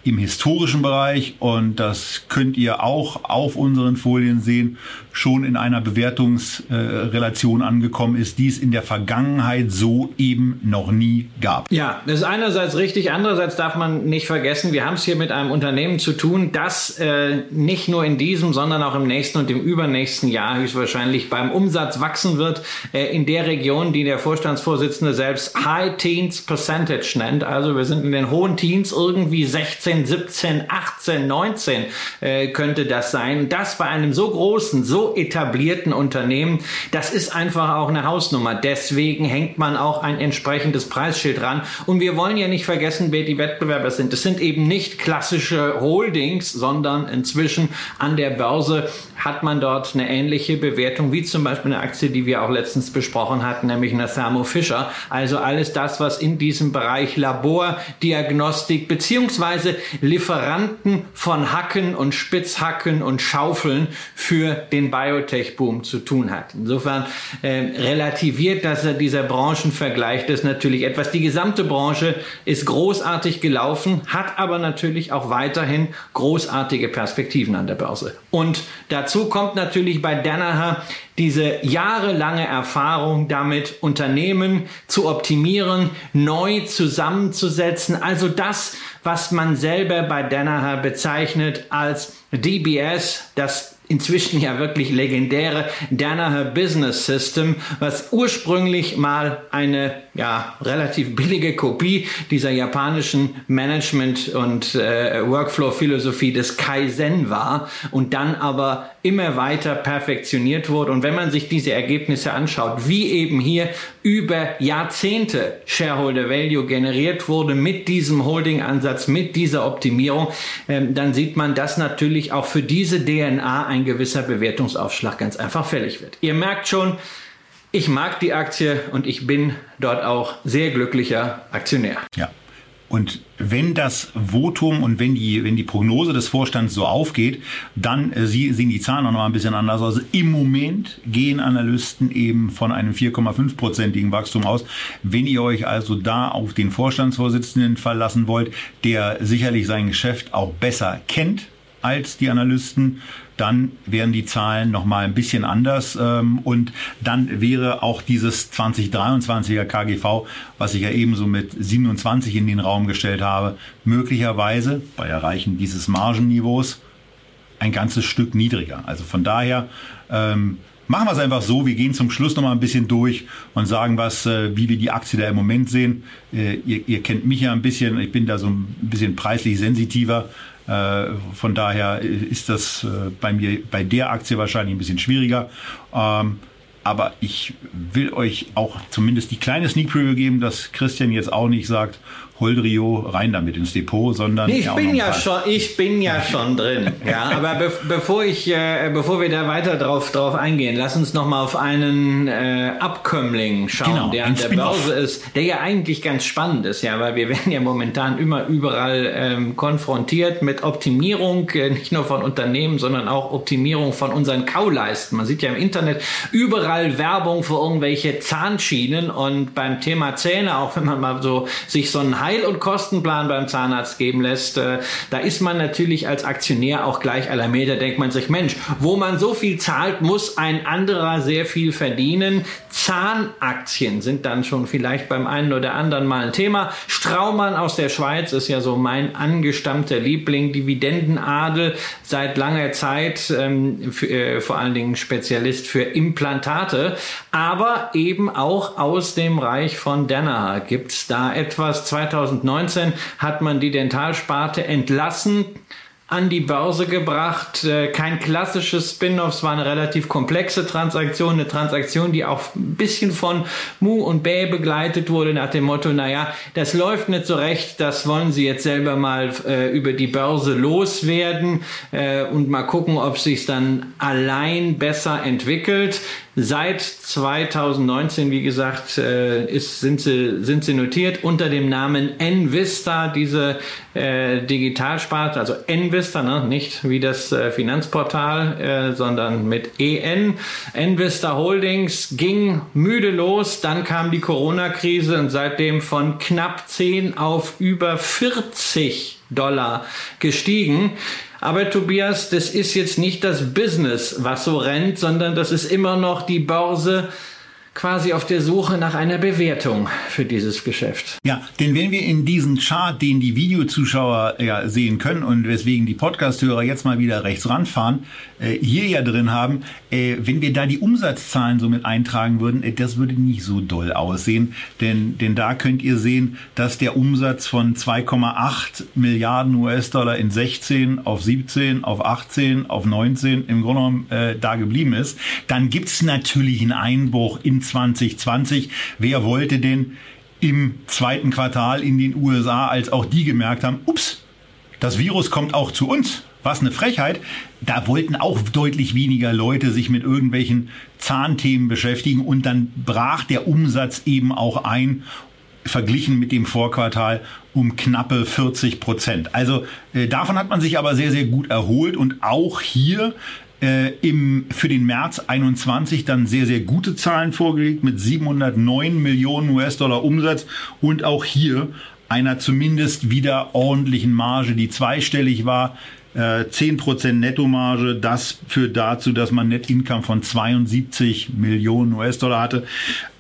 im historischen Bereich und das könnt ihr auch auf unseren Folien sehen, schon in einer Bewertungsrelation äh, angekommen ist, die es in der Vergangenheit so eben noch nie gab. Ja, das ist einerseits richtig, andererseits darf man nicht vergessen, wir haben es hier mit einem Unternehmen zu tun, das äh, nicht nur in diesem, sondern auch im nächsten und im übernächsten Jahr höchstwahrscheinlich beim Umsatz wachsen wird, äh, in der Region, die der Vorstandsvorsitzende selbst High Teens Percentage nennt. Also wir sind in den hohen Teens irgendwie 16 16, 17, 18, 19 äh, könnte das sein. Das bei einem so großen, so etablierten Unternehmen, das ist einfach auch eine Hausnummer. Deswegen hängt man auch ein entsprechendes Preisschild ran. Und wir wollen ja nicht vergessen, wer die Wettbewerber sind. Es sind eben nicht klassische Holdings, sondern inzwischen an der Börse hat man dort eine ähnliche Bewertung wie zum Beispiel eine Aktie, die wir auch letztens besprochen hatten, nämlich eine Thermo Fisher. Also alles das, was in diesem Bereich Labordiagnostik beziehungsweise Lieferanten von Hacken und Spitzhacken und Schaufeln für den Biotech-Boom zu tun hat. Insofern äh, relativiert dass er dieser Branchenvergleich das natürlich etwas. Die gesamte Branche ist großartig gelaufen, hat aber natürlich auch weiterhin großartige Perspektiven an der Börse. Und dazu kommt natürlich bei Danaher diese jahrelange Erfahrung damit, Unternehmen zu optimieren, neu zusammenzusetzen. Also das, was man selber bei Danaher bezeichnet als DBS, das inzwischen ja wirklich legendäre Danaher Business System, was ursprünglich mal eine ja relativ billige Kopie dieser japanischen Management und äh, Workflow Philosophie des Kaizen war und dann aber immer weiter perfektioniert wurde. Und wenn man sich diese Ergebnisse anschaut, wie eben hier über Jahrzehnte Shareholder Value generiert wurde mit diesem Holding Ansatz, mit dieser Optimierung, äh, dann sieht man, dass natürlich auch für diese DNA ein gewisser Bewertungsaufschlag ganz einfach fällig wird. Ihr merkt schon, ich mag die Aktie und ich bin dort auch sehr glücklicher Aktionär. Ja. Und wenn das Votum und wenn die, wenn die Prognose des Vorstands so aufgeht, dann äh, sehen die Zahlen auch noch mal ein bisschen anders aus. Im Moment gehen Analysten eben von einem 4,5-prozentigen Wachstum aus. Wenn ihr euch also da auf den Vorstandsvorsitzenden verlassen wollt, der sicherlich sein Geschäft auch besser kennt als die Analysten, dann wären die Zahlen nochmal ein bisschen anders ähm, und dann wäre auch dieses 2023er KGV, was ich ja ebenso mit 27 in den Raum gestellt habe, möglicherweise bei Erreichen dieses Margenniveaus ein ganzes Stück niedriger. Also von daher ähm, machen wir es einfach so. Wir gehen zum Schluss nochmal ein bisschen durch und sagen was, äh, wie wir die Aktie da im Moment sehen. Äh, ihr, ihr kennt mich ja ein bisschen. Ich bin da so ein bisschen preislich sensitiver. Äh, von daher ist das äh, bei mir bei der Aktie wahrscheinlich ein bisschen schwieriger. Ähm, aber ich will euch auch zumindest die kleine Sneak Preview geben, dass Christian jetzt auch nicht sagt, Holdrio rein damit ins Depot, sondern nee, ich bin ja schon, ich bin ja schon drin. (laughs) Ja, aber be bevor ich, äh, bevor wir da weiter drauf drauf eingehen, lass uns noch mal auf einen äh, Abkömmling schauen, genau, der an der Börse ist, der ja eigentlich ganz spannend ist, ja, weil wir (laughs) werden ja momentan immer überall ähm, konfrontiert mit Optimierung, äh, nicht nur von Unternehmen, sondern auch Optimierung von unseren Kauleisten. Man sieht ja im Internet überall Werbung für irgendwelche Zahnschienen und beim Thema Zähne, auch wenn man mal so sich so einen Heil- und Kostenplan beim Zahnarzt geben lässt, äh, da ist man natürlich als Aktionär auch gleich aller Meter, denkt man sich, Mensch, wo man so viel zahlt, muss ein anderer sehr viel verdienen. Zahnaktien sind dann schon vielleicht beim einen oder anderen mal ein Thema. Straumann aus der Schweiz ist ja so mein angestammter Liebling, Dividendenadel seit langer Zeit, ähm, für, äh, vor allen Dingen Spezialist für Implantate, aber eben auch aus dem Reich von Danaher. Gibt es da etwas? 2019 hat man die Dentalsparte entlassen an die Börse gebracht. Äh, kein klassisches Spin-off, es war eine relativ komplexe Transaktion, eine Transaktion, die auch ein bisschen von Mu und Bäh begleitet wurde, nach dem Motto, naja, das läuft nicht so recht, das wollen sie jetzt selber mal äh, über die Börse loswerden äh, und mal gucken, ob sich dann allein besser entwickelt. Seit 2019, wie gesagt, äh, ist, sind, sie, sind sie notiert unter dem Namen Envista, diese äh, Digitalsparte, also Envista, ne? nicht wie das äh, Finanzportal, äh, sondern mit EN. Envista Holdings ging müde los, dann kam die Corona-Krise und seitdem von knapp 10 auf über 40 Dollar gestiegen. Aber Tobias, das ist jetzt nicht das Business, was so rennt, sondern das ist immer noch die Börse quasi auf der Suche nach einer Bewertung für dieses Geschäft. Ja, denn wenn wir in diesen Chart, den die Videozuschauer ja sehen können und weswegen die Podcast-Hörer jetzt mal wieder rechts ranfahren, äh, hier ja drin haben, äh, wenn wir da die Umsatzzahlen so mit eintragen würden, äh, das würde nicht so doll aussehen, denn, denn da könnt ihr sehen, dass der Umsatz von 2,8 Milliarden US-Dollar in 16 auf 17, auf 18, auf 19 im Grunde genommen äh, da geblieben ist. Dann gibt's natürlich einen Einbruch in 2020. Wer wollte denn im zweiten Quartal in den USA, als auch die gemerkt haben, ups, das Virus kommt auch zu uns. Was eine Frechheit. Da wollten auch deutlich weniger Leute sich mit irgendwelchen Zahnthemen beschäftigen und dann brach der Umsatz eben auch ein verglichen mit dem Vorquartal um knappe 40 Prozent. Also äh, davon hat man sich aber sehr, sehr gut erholt und auch hier im, für den März 21 dann sehr, sehr gute Zahlen vorgelegt mit 709 Millionen US-Dollar Umsatz und auch hier einer zumindest wieder ordentlichen Marge, die zweistellig war. 10% äh, Nettomarge, das führt dazu, dass man Net Income von 72 Millionen US-Dollar hatte.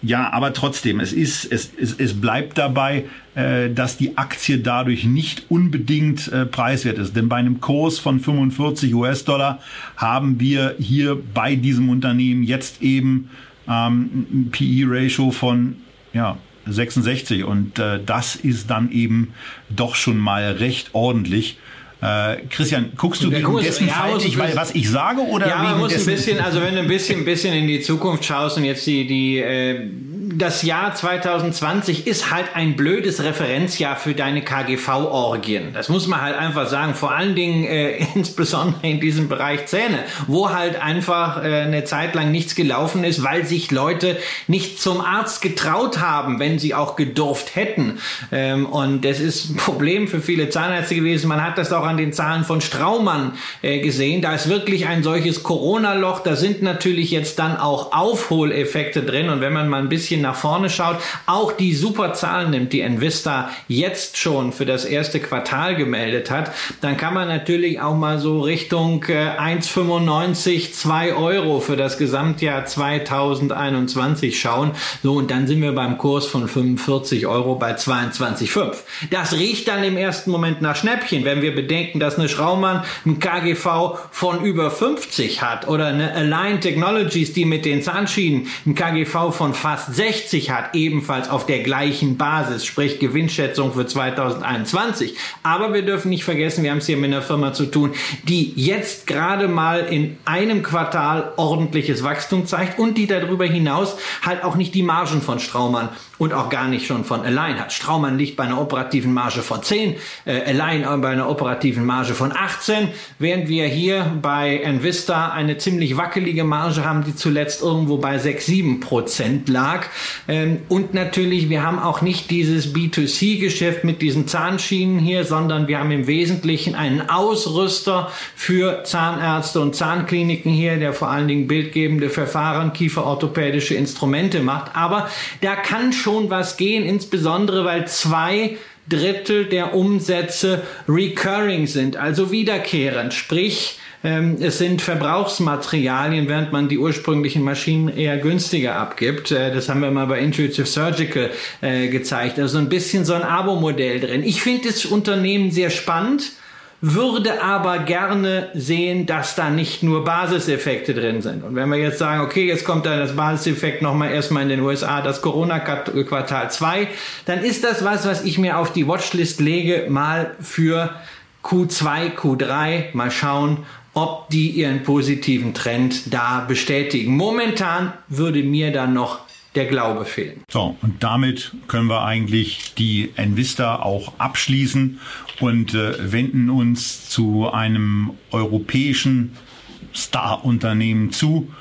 Ja, aber trotzdem, es ist, es, es, es bleibt dabei, äh, dass die Aktie dadurch nicht unbedingt äh, preiswert ist. Denn bei einem Kurs von 45 US-Dollar haben wir hier bei diesem Unternehmen jetzt eben ähm, ein PE-Ratio von ja, 66 und äh, das ist dann eben doch schon mal recht ordentlich. Äh, Christian, guckst du währenddessen ja, faltig, weil was ich sage oder ja, man muss ein bisschen, also wenn du ein bisschen, bisschen in die Zukunft schaust und jetzt die die äh, das Jahr 2020 ist halt ein blödes Referenzjahr für deine KGV-Orgien. Das muss man halt einfach sagen. Vor allen Dingen äh, (laughs) insbesondere in diesem Bereich Zähne, wo halt einfach äh, eine Zeit lang nichts gelaufen ist, weil sich Leute nicht zum Arzt getraut haben, wenn sie auch gedurft hätten. Ähm, und das ist ein Problem für viele Zahnärzte gewesen. Man hat das auch an den Zahlen von Straumann äh, gesehen. Da ist wirklich ein solches Corona-Loch. Da sind natürlich jetzt dann auch Aufholeffekte drin. Und wenn man mal ein bisschen nach vorne schaut, auch die super nimmt, die Envista jetzt schon für das erste Quartal gemeldet hat, dann kann man natürlich auch mal so Richtung 1,95, äh, 2 Euro für das Gesamtjahr 2021 schauen. So, und dann sind wir beim Kurs von 45 Euro bei 22,5. Das riecht dann im ersten Moment nach Schnäppchen, wenn wir bedenken, dass eine Schraumann ein KGV von über 50 hat oder eine Align Technologies, die mit den Zahnschienen ein KGV von fast 60 hat, ebenfalls auf der gleichen Basis, sprich Gewinnschätzung für 2021. Aber wir dürfen nicht vergessen, wir haben es hier mit einer Firma zu tun, die jetzt gerade mal in einem Quartal ordentliches Wachstum zeigt und die darüber hinaus halt auch nicht die Margen von Straumann und auch gar nicht schon von Align hat. Straumann liegt bei einer operativen Marge von 10, äh, Align bei einer operativen Marge von 18, während wir hier bei Envista eine ziemlich wackelige Marge haben, die zuletzt irgendwo bei 6, 7 Prozent lag. Ähm, und natürlich, wir haben auch nicht dieses B2C-Geschäft mit diesen Zahnschienen hier, sondern wir haben im Wesentlichen einen Ausrüster für Zahnärzte und Zahnkliniken hier, der vor allen Dingen bildgebende Verfahren, kieferorthopädische Instrumente macht. Aber da kann schon was gehen, insbesondere weil zwei Drittel der Umsätze recurring sind, also wiederkehrend. Sprich, ähm, es sind Verbrauchsmaterialien, während man die ursprünglichen Maschinen eher günstiger abgibt. Äh, das haben wir mal bei Intuitive Surgical äh, gezeigt. Also ein bisschen so ein Abo-Modell drin. Ich finde das Unternehmen sehr spannend würde aber gerne sehen, dass da nicht nur Basiseffekte drin sind. Und wenn wir jetzt sagen, okay, jetzt kommt da das Basiseffekt nochmal erstmal in den USA, das Corona-Quartal 2, dann ist das was, was ich mir auf die Watchlist lege, mal für Q2, Q3, mal schauen, ob die ihren positiven Trend da bestätigen. Momentan würde mir dann noch der Glaube fehlen. So, und damit können wir eigentlich die Envista auch abschließen und äh, wenden uns zu einem europäischen Star-Unternehmen zu.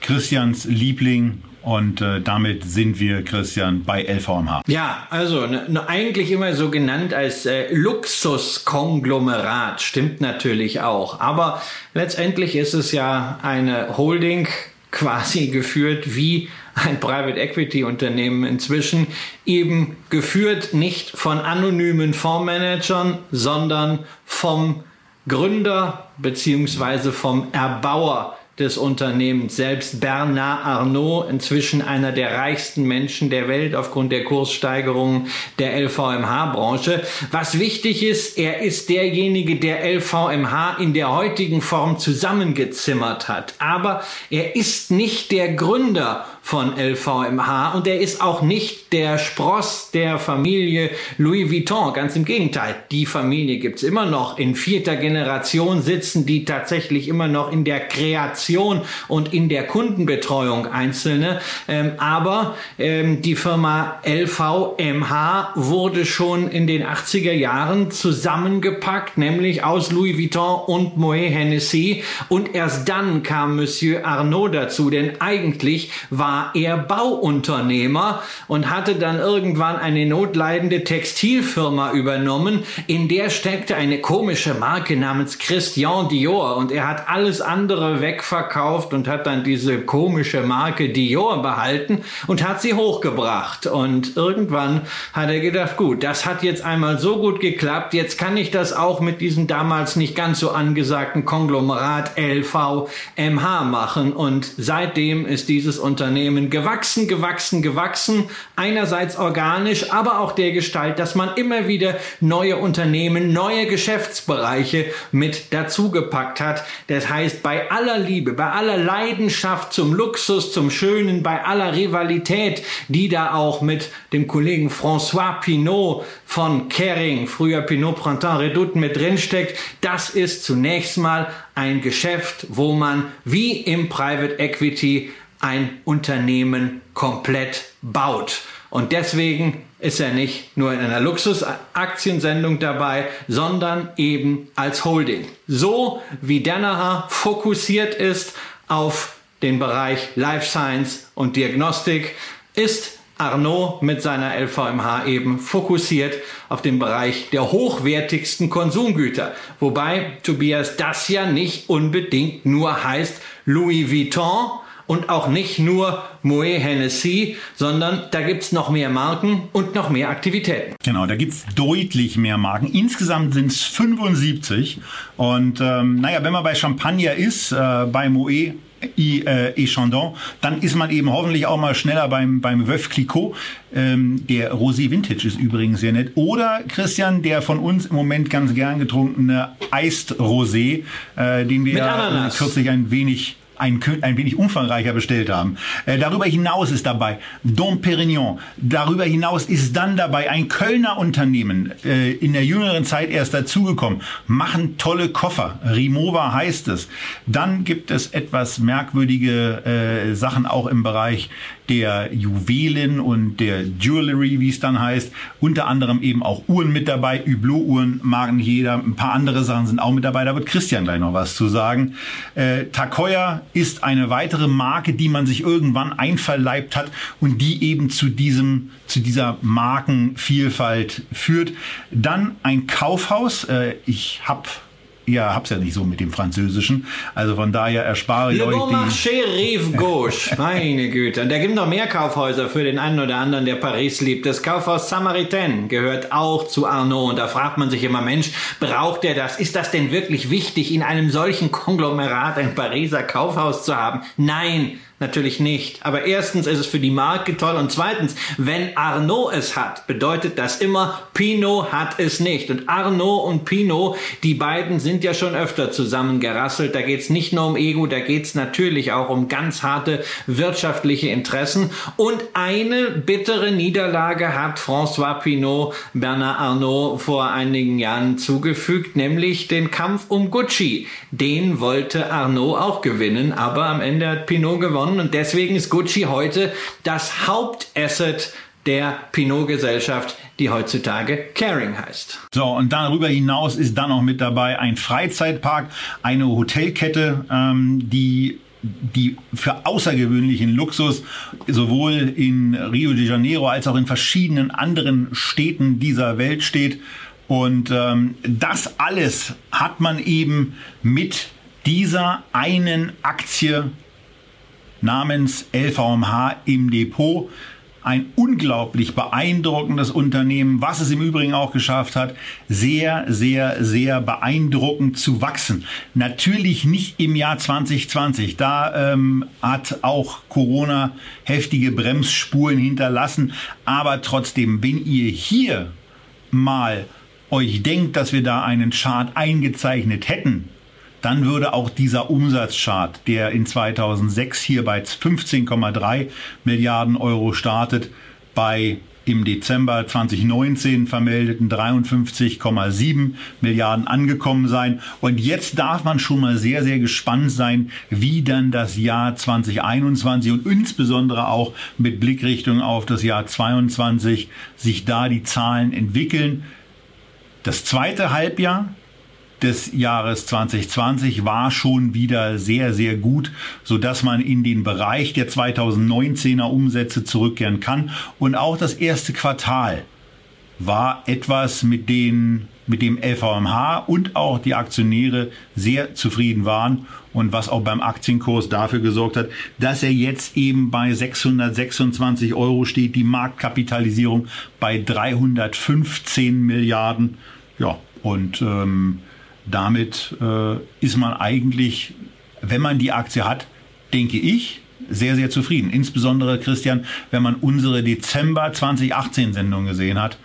Christians Liebling und äh, damit sind wir, Christian, bei LVMH. Ja, also ne, ne, eigentlich immer so genannt als äh, Luxuskonglomerat, stimmt natürlich auch. Aber letztendlich ist es ja eine Holding (laughs) quasi geführt wie ein Private Equity Unternehmen inzwischen, eben geführt nicht von anonymen Fondsmanagern, sondern vom Gründer beziehungsweise vom Erbauer des Unternehmens selbst. Bernard Arnault, inzwischen einer der reichsten Menschen der Welt aufgrund der Kurssteigerungen der LVMH-Branche. Was wichtig ist, er ist derjenige, der LVMH in der heutigen Form zusammengezimmert hat. Aber er ist nicht der Gründer von LVMH und er ist auch nicht der Spross der Familie Louis Vuitton. Ganz im Gegenteil, die Familie gibt's immer noch. In vierter Generation sitzen die tatsächlich immer noch in der Kreation und in der Kundenbetreuung Einzelne. Ähm, aber ähm, die Firma LVMH wurde schon in den 80er Jahren zusammengepackt, nämlich aus Louis Vuitton und Moet Hennessy. Und erst dann kam Monsieur Arnaud dazu, denn eigentlich war war er Bauunternehmer und hatte dann irgendwann eine notleidende Textilfirma übernommen. In der steckte eine komische Marke namens Christian Dior und er hat alles andere wegverkauft und hat dann diese komische Marke Dior behalten und hat sie hochgebracht. Und irgendwann hat er gedacht, gut, das hat jetzt einmal so gut geklappt, jetzt kann ich das auch mit diesem damals nicht ganz so angesagten Konglomerat LVMH machen. Und seitdem ist dieses Unternehmen Unternehmen gewachsen, gewachsen, gewachsen. Einerseits organisch, aber auch der Gestalt, dass man immer wieder neue Unternehmen, neue Geschäftsbereiche mit dazugepackt hat. Das heißt, bei aller Liebe, bei aller Leidenschaft zum Luxus, zum Schönen, bei aller Rivalität, die da auch mit dem Kollegen François Pinot von Kering, früher Pinot Printemps Redoute mit drinsteckt, das ist zunächst mal ein Geschäft, wo man wie im Private Equity ein Unternehmen komplett baut. Und deswegen ist er nicht nur in einer Luxusaktiensendung dabei, sondern eben als Holding. So wie Danaher fokussiert ist auf den Bereich Life Science und Diagnostik, ist Arnaud mit seiner LVMH eben fokussiert auf den Bereich der hochwertigsten Konsumgüter. Wobei, Tobias, das ja nicht unbedingt nur heißt Louis Vuitton und auch nicht nur Moet Hennessy, sondern da gibt es noch mehr Marken und noch mehr Aktivitäten. Genau, da gibt es deutlich mehr Marken. Insgesamt sind es 75. Und ähm, naja, wenn man bei Champagner ist, äh, bei Moet, äh, et Chandon, dann ist man eben hoffentlich auch mal schneller beim, beim Veuve Clicquot. Ähm, der Rosé Vintage ist übrigens sehr nett. Oder Christian, der von uns im Moment ganz gern getrunkene Iced Rosé, äh, den wir ja kürzlich ein wenig ein, ein wenig umfangreicher bestellt haben. Äh, darüber hinaus ist dabei Dom Perignon. Darüber hinaus ist dann dabei ein Kölner Unternehmen, äh, in der jüngeren Zeit erst dazugekommen, machen tolle Koffer. Rimowa heißt es. Dann gibt es etwas merkwürdige äh, Sachen auch im Bereich der Juwelen und der Jewelry, wie es dann heißt. Unter anderem eben auch Uhren mit dabei, Hublot-Uhren, Marken jeder. Ein paar andere Sachen sind auch mit dabei. Da wird Christian gleich noch was zu sagen. Äh, Takoya ist eine weitere Marke, die man sich irgendwann einverleibt hat und die eben zu diesem, zu dieser Markenvielfalt führt. Dann ein Kaufhaus. Äh, ich habe ihr habt's ja nicht so mit dem Französischen. Also von daher erspare ich Le euch bon die... Marché Rive (laughs) Gauche. Meine Güte. Und da gibt noch mehr Kaufhäuser für den einen oder anderen, der Paris liebt. Das Kaufhaus Samaritain gehört auch zu Arnaud. Und da fragt man sich immer, Mensch, braucht er das? Ist das denn wirklich wichtig, in einem solchen Konglomerat ein Pariser Kaufhaus zu haben? Nein. Natürlich nicht. Aber erstens ist es für die Marke toll und zweitens, wenn Arnaud es hat, bedeutet das immer, Pinot hat es nicht. Und Arnaud und Pinot, die beiden sind ja schon öfter zusammengerasselt. Da geht es nicht nur um Ego, da geht es natürlich auch um ganz harte wirtschaftliche Interessen. Und eine bittere Niederlage hat François Pinot Bernard Arnaud vor einigen Jahren zugefügt, nämlich den Kampf um Gucci. Den wollte Arnaud auch gewinnen, aber am Ende hat Pinot gewonnen gewonnen und deswegen ist Gucci heute das Hauptasset der Pinot-Gesellschaft, die heutzutage Caring heißt. So, und darüber hinaus ist dann noch mit dabei ein Freizeitpark, eine Hotelkette, ähm, die die für außergewöhnlichen Luxus sowohl in Rio de Janeiro als auch in verschiedenen anderen Städten dieser Welt steht. Und ähm, das alles hat man eben mit dieser einen Aktie namens LVMH im Depot. Ein unglaublich beeindruckendes Unternehmen, was es im Übrigen auch geschafft hat, sehr, sehr, sehr beeindruckend zu wachsen. Natürlich nicht im Jahr 2020. Da ähm, hat auch Corona heftige Bremsspuren hinterlassen. Aber trotzdem, wenn ihr hier mal euch denkt, dass wir da einen Chart eingezeichnet hätten, dann würde auch dieser Umsatzchart, der in 2006 hier bei 15,3 Milliarden Euro startet, bei im Dezember 2019 vermeldeten 53,7 Milliarden angekommen sein. Und jetzt darf man schon mal sehr, sehr gespannt sein, wie dann das Jahr 2021 und insbesondere auch mit Blickrichtung auf das Jahr 2022 sich da die Zahlen entwickeln. Das zweite Halbjahr des Jahres 2020 war schon wieder sehr, sehr gut, so dass man in den Bereich der 2019er Umsätze zurückkehren kann. Und auch das erste Quartal war etwas, mit dem, mit dem LVMH und auch die Aktionäre sehr zufrieden waren und was auch beim Aktienkurs dafür gesorgt hat, dass er jetzt eben bei 626 Euro steht, die Marktkapitalisierung bei 315 Milliarden. Ja, und ähm, damit äh, ist man eigentlich, wenn man die Aktie hat, denke ich, sehr, sehr zufrieden. Insbesondere, Christian, wenn man unsere Dezember 2018 Sendung gesehen hat,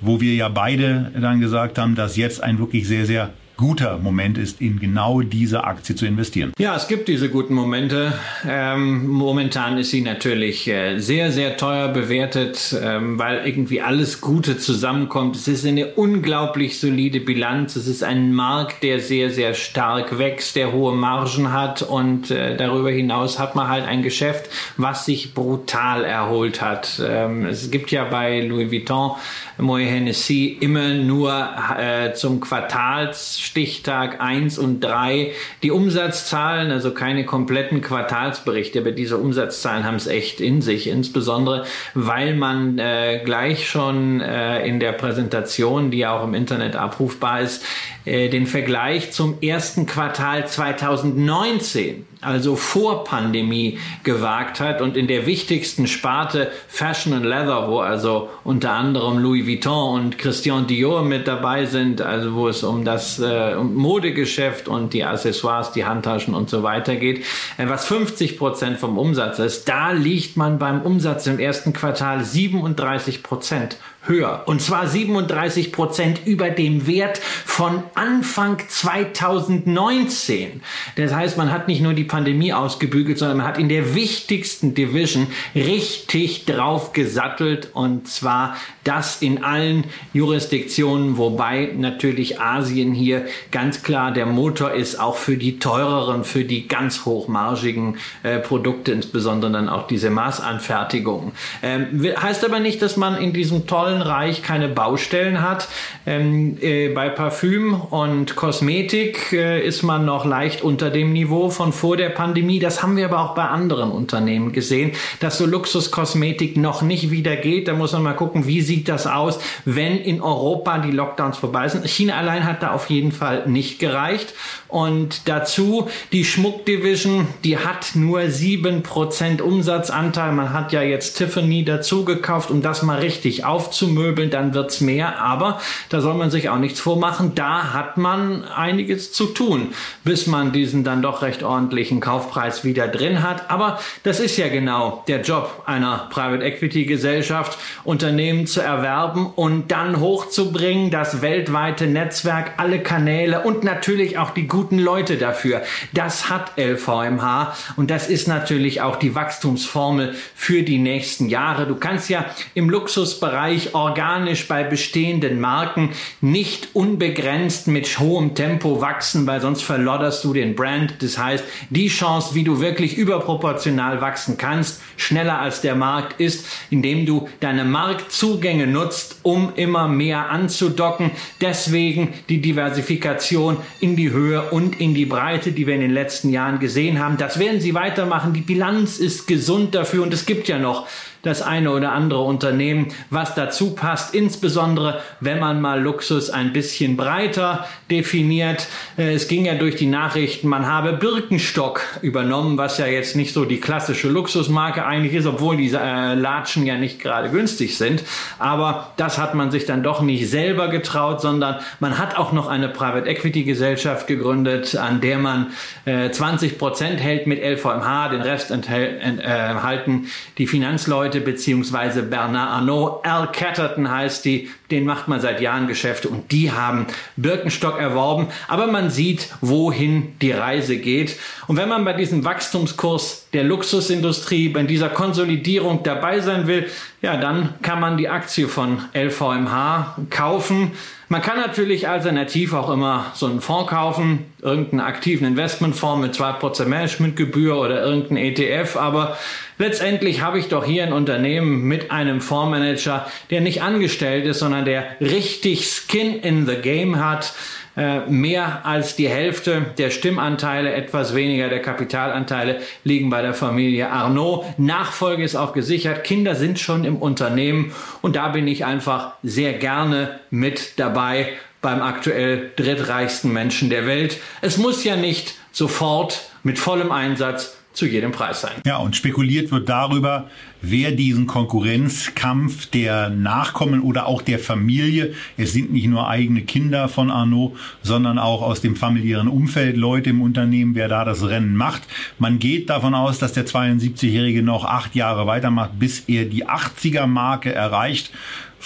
wo wir ja beide dann gesagt haben, dass jetzt ein wirklich sehr, sehr guter Moment ist, in genau diese Aktie zu investieren. Ja, es gibt diese guten Momente. Ähm, momentan ist sie natürlich äh, sehr, sehr teuer bewertet, ähm, weil irgendwie alles Gute zusammenkommt. Es ist eine unglaublich solide Bilanz. Es ist ein Markt, der sehr, sehr stark wächst, der hohe Margen hat und äh, darüber hinaus hat man halt ein Geschäft, was sich brutal erholt hat. Ähm, es gibt ja bei Louis Vuitton, Moet Hennessy immer nur äh, zum Quartals Stichtag 1 und 3 die Umsatzzahlen, also keine kompletten Quartalsberichte, aber diese Umsatzzahlen haben es echt in sich, insbesondere weil man äh, gleich schon äh, in der Präsentation, die auch im Internet abrufbar ist, äh, den Vergleich zum ersten Quartal 2019 also vor Pandemie gewagt hat und in der wichtigsten Sparte Fashion and Leather, wo also unter anderem Louis Vuitton und Christian Dior mit dabei sind, also wo es um das äh, Modegeschäft und die Accessoires, die Handtaschen und so weiter geht, äh, was 50 Prozent vom Umsatz ist, da liegt man beim Umsatz im ersten Quartal 37 Prozent höher. Und zwar 37 Prozent über dem Wert von Anfang 2019. Das heißt, man hat nicht nur die ausgebügelt, sondern man hat in der wichtigsten Division richtig drauf gesattelt und zwar das in allen Jurisdiktionen, wobei natürlich Asien hier ganz klar der Motor ist, auch für die teureren, für die ganz hochmargigen äh, Produkte, insbesondere dann auch diese Maßanfertigung. Ähm, heißt aber nicht, dass man in diesem tollen Reich keine Baustellen hat. Ähm, äh, bei Parfüm und Kosmetik äh, ist man noch leicht unter dem Niveau von vor der Pandemie. Das haben wir aber auch bei anderen Unternehmen gesehen, dass so Luxuskosmetik noch nicht wieder geht. Da muss man mal gucken, wie sieht das aus, wenn in Europa die Lockdowns vorbei sind. China allein hat da auf jeden Fall nicht gereicht. Und dazu die Schmuckdivision, die hat nur 7% Umsatzanteil. Man hat ja jetzt Tiffany dazu gekauft, um das mal richtig aufzumöbeln, dann wird's mehr. Aber da soll man sich auch nichts vormachen. Da hat man einiges zu tun, bis man diesen dann doch recht ordentlichen Kaufpreis wieder drin hat. Aber das ist ja genau der Job einer Private Equity Gesellschaft, Unternehmen zu erwerben und dann hochzubringen, das weltweite Netzwerk, alle Kanäle und natürlich auch die guten Leute dafür. Das hat LVMH und das ist natürlich auch die Wachstumsformel für die nächsten Jahre. Du kannst ja im Luxusbereich organisch bei bestehenden Marken nicht unbegrenzt mit hohem Tempo wachsen, weil sonst verlodderst du den Brand. Das heißt, die Chance, wie du wirklich überproportional wachsen kannst, schneller als der Markt ist, indem du deine Marktzugänge nutzt, um immer mehr anzudocken. Deswegen die Diversifikation in die Höhe und in die Breite, die wir in den letzten Jahren gesehen haben. Das werden sie weitermachen. Die Bilanz ist gesund dafür und es gibt ja noch das eine oder andere Unternehmen, was dazu passt, insbesondere wenn man mal Luxus ein bisschen breiter definiert. Äh, es ging ja durch die Nachrichten, man habe Birkenstock übernommen, was ja jetzt nicht so die klassische Luxusmarke eigentlich ist, obwohl diese äh, Latschen ja nicht gerade günstig sind. Aber das hat man sich dann doch nicht selber getraut, sondern man hat auch noch eine Private Equity Gesellschaft gegründet, an der man äh, 20 Prozent hält mit LVMH, den Rest enthalten äh, die Finanzleute Leute beziehungsweise Bernard Arnault. Al Catterton heißt die, den macht man seit Jahren Geschäfte und die haben Birkenstock erworben. Aber man sieht, wohin die Reise geht. Und wenn man bei diesem Wachstumskurs der Luxusindustrie, bei dieser Konsolidierung dabei sein will, ja, dann kann man die Aktie von LVMH kaufen. Man kann natürlich alternativ auch immer so einen Fonds kaufen, irgendeinen aktiven Investmentfonds mit 2% Managementgebühr oder irgendeinen ETF, aber letztendlich habe ich doch hier ein Unternehmen mit einem Fondsmanager, der nicht angestellt ist, sondern der richtig Skin in the Game hat, mehr als die Hälfte der Stimmanteile, etwas weniger der Kapitalanteile liegen bei der Familie Arnaud. Nachfolge ist auch gesichert. Kinder sind schon im Unternehmen und da bin ich einfach sehr gerne mit dabei beim aktuell drittreichsten Menschen der Welt. Es muss ja nicht sofort mit vollem Einsatz zu jedem Preis sein. Ja, und spekuliert wird darüber, wer diesen Konkurrenzkampf der Nachkommen oder auch der Familie, es sind nicht nur eigene Kinder von Arnaud, sondern auch aus dem familiären Umfeld Leute im Unternehmen, wer da das Rennen macht. Man geht davon aus, dass der 72-Jährige noch acht Jahre weitermacht, bis er die 80er-Marke erreicht.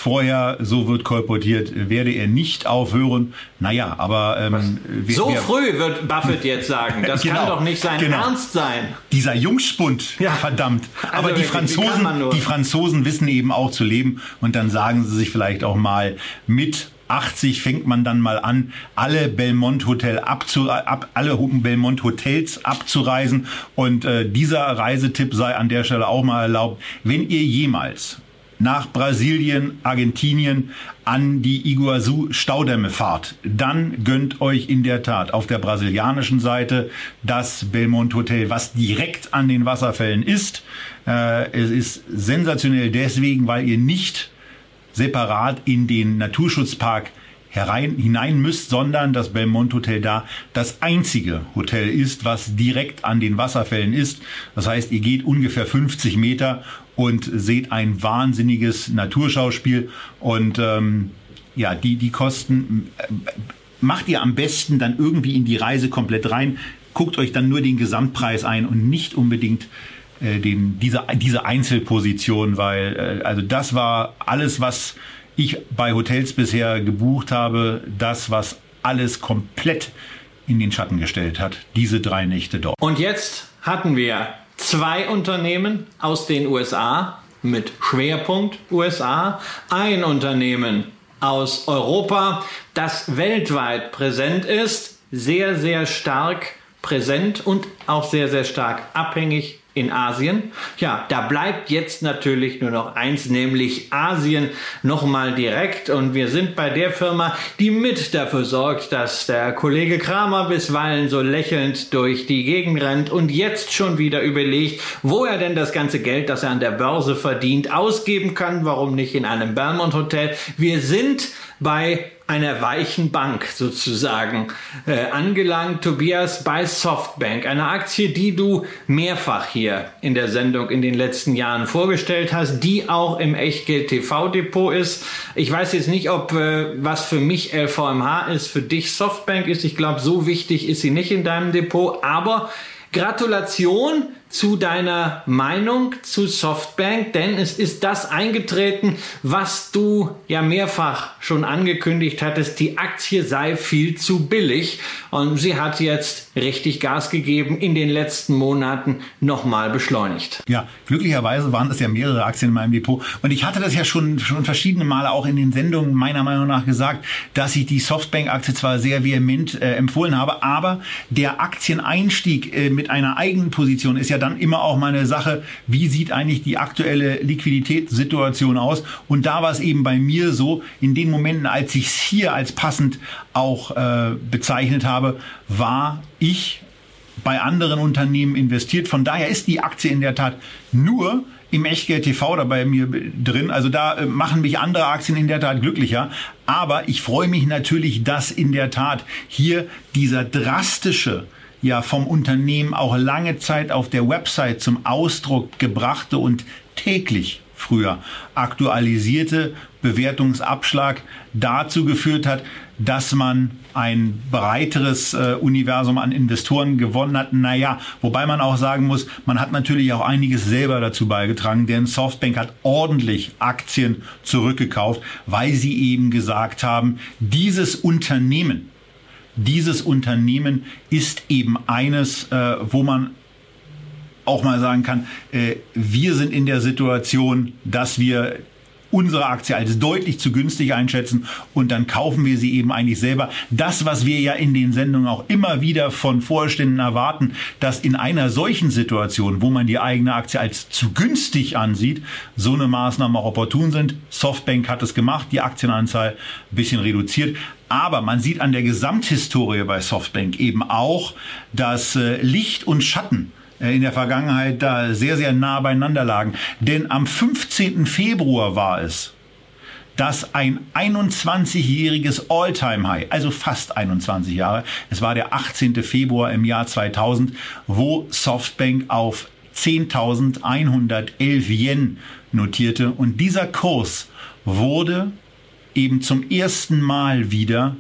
Vorher, so wird kolportiert, werde er nicht aufhören. Naja, aber ähm, wer, so wer, früh wird Buffett jetzt sagen. (laughs) Das genau, kann doch nicht sein genau. Ernst sein. Dieser Jungspund, ja. verdammt. Also aber die Franzosen, die Franzosen wissen eben auch zu leben und dann sagen sie sich vielleicht auch mal mit 80 fängt man dann mal an, alle Belmont Hotel abzu, ab, alle Belmont Hotels abzureisen. Und äh, dieser Reisetipp sei an der Stelle auch mal erlaubt. Wenn ihr jemals nach Brasilien, Argentinien an die Iguazu-Staudämme fahrt, dann gönnt euch in der Tat auf der brasilianischen Seite das Belmont Hotel, was direkt an den Wasserfällen ist. Äh, es ist sensationell deswegen, weil ihr nicht separat in den Naturschutzpark herein, hinein müsst, sondern das Belmont Hotel da das einzige Hotel ist, was direkt an den Wasserfällen ist. Das heißt, ihr geht ungefähr 50 Meter und seht ein wahnsinniges Naturschauspiel und ähm, ja, die, die Kosten äh, macht ihr am besten dann irgendwie in die Reise komplett rein. Guckt euch dann nur den Gesamtpreis ein und nicht unbedingt äh, den, diese, diese Einzelposition, weil äh, also das war alles, was ich bei Hotels bisher gebucht habe, das, was alles komplett in den Schatten gestellt hat, diese drei Nächte dort. Und jetzt hatten wir zwei Unternehmen aus den USA mit Schwerpunkt USA, ein Unternehmen aus Europa, das weltweit präsent ist, sehr, sehr stark präsent und auch sehr, sehr stark abhängig in Asien. Ja, da bleibt jetzt natürlich nur noch eins, nämlich Asien nochmal direkt. Und wir sind bei der Firma, die mit dafür sorgt, dass der Kollege Kramer bisweilen so lächelnd durch die Gegend rennt und jetzt schon wieder überlegt, wo er denn das ganze Geld, das er an der Börse verdient, ausgeben kann. Warum nicht in einem Belmont Hotel? Wir sind bei einer weichen Bank sozusagen äh, angelangt, Tobias, bei Softbank, eine Aktie, die du mehrfach hier in der Sendung in den letzten Jahren vorgestellt hast, die auch im Echtgeld TV Depot ist. Ich weiß jetzt nicht, ob äh, was für mich LVMH ist, für dich Softbank ist. Ich glaube, so wichtig ist sie nicht in deinem Depot, aber Gratulation zu deiner Meinung zu Softbank, denn es ist das eingetreten, was du ja mehrfach schon angekündigt hattest, die Aktie sei viel zu billig und sie hat jetzt richtig Gas gegeben, in den letzten Monaten nochmal beschleunigt. Ja, glücklicherweise waren es ja mehrere Aktien in meinem Depot und ich hatte das ja schon, schon verschiedene Male auch in den Sendungen meiner Meinung nach gesagt, dass ich die Softbank-Aktie zwar sehr vehement äh, empfohlen habe, aber der Aktieneinstieg äh, mit einer eigenen Position ist ja dann immer auch mal eine Sache, wie sieht eigentlich die aktuelle Liquiditätssituation aus? Und da war es eben bei mir so, in den Momenten, als ich es hier als passend auch äh, bezeichnet habe, war ich bei anderen Unternehmen investiert. Von daher ist die Aktie in der Tat nur im Echtgeld TV da bei mir drin. Also da äh, machen mich andere Aktien in der Tat glücklicher. Aber ich freue mich natürlich, dass in der Tat hier dieser drastische ja vom Unternehmen auch lange Zeit auf der Website zum Ausdruck gebrachte und täglich früher aktualisierte Bewertungsabschlag dazu geführt hat, dass man ein breiteres äh, Universum an Investoren gewonnen hat. Naja, wobei man auch sagen muss, man hat natürlich auch einiges selber dazu beigetragen, denn Softbank hat ordentlich Aktien zurückgekauft, weil sie eben gesagt haben, dieses Unternehmen dieses Unternehmen ist eben eines, äh, wo man auch mal sagen kann, äh, wir sind in der Situation, dass wir unsere Aktie als deutlich zu günstig einschätzen und dann kaufen wir sie eben eigentlich selber. Das, was wir ja in den Sendungen auch immer wieder von Vorständen erwarten, dass in einer solchen Situation, wo man die eigene Aktie als zu günstig ansieht, so eine Maßnahmen auch opportun sind. Softbank hat es gemacht, die Aktienanzahl ein bisschen reduziert. Aber man sieht an der Gesamthistorie bei Softbank eben auch, dass äh, Licht und Schatten äh, in der Vergangenheit da sehr, sehr nah beieinander lagen. Denn am 15. Februar war es, dass ein 21-jähriges All-Time-High, also fast 21 Jahre, es war der 18. Februar im Jahr 2000, wo Softbank auf 10.111 Yen notierte und dieser Kurs wurde eben zum ersten Mal wieder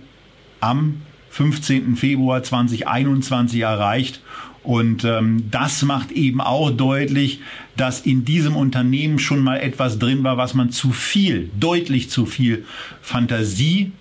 am 15. Februar 2021 erreicht. Und ähm, das macht eben auch deutlich, dass in diesem Unternehmen schon mal etwas drin war, was man zu viel, deutlich zu viel Fantasie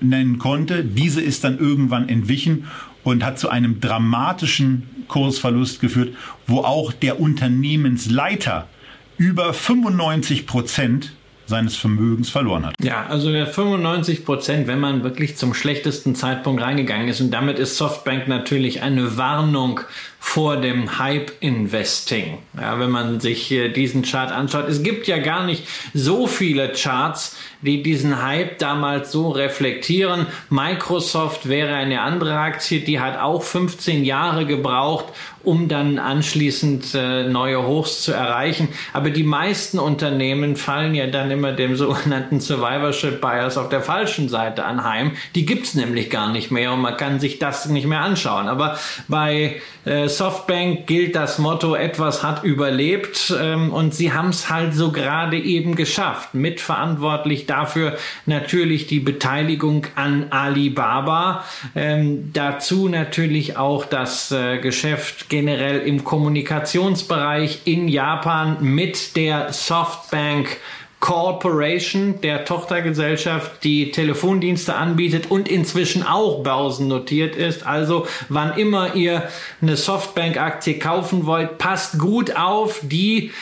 nennen konnte. Diese ist dann irgendwann entwichen und hat zu einem dramatischen Kursverlust geführt, wo auch der Unternehmensleiter über 95 Prozent seines Vermögens verloren hat. Ja, also der 95 Prozent, wenn man wirklich zum schlechtesten Zeitpunkt reingegangen ist. Und damit ist Softbank natürlich eine Warnung vor dem Hype-Investing. Ja, wenn man sich diesen Chart anschaut. Es gibt ja gar nicht so viele Charts, die diesen Hype damals so reflektieren. Microsoft wäre eine andere Aktie, die hat auch 15 Jahre gebraucht, um dann anschließend äh, neue Hochs zu erreichen. Aber die meisten Unternehmen fallen ja dann immer dem sogenannten Survivorship Bias auf der falschen Seite anheim. Die gibt's nämlich gar nicht mehr und man kann sich das nicht mehr anschauen. Aber bei äh, Softbank gilt das Motto, etwas hat überlebt ähm, und sie haben es halt so gerade eben geschafft. Mitverantwortlich dafür natürlich die Beteiligung an Alibaba. Ähm, dazu natürlich auch das äh, Geschäft generell im Kommunikationsbereich in Japan mit der Softbank Corporation, der Tochtergesellschaft, die Telefondienste anbietet und inzwischen auch börsennotiert ist. Also wann immer ihr eine Softbank-Aktie kaufen wollt, passt gut auf, die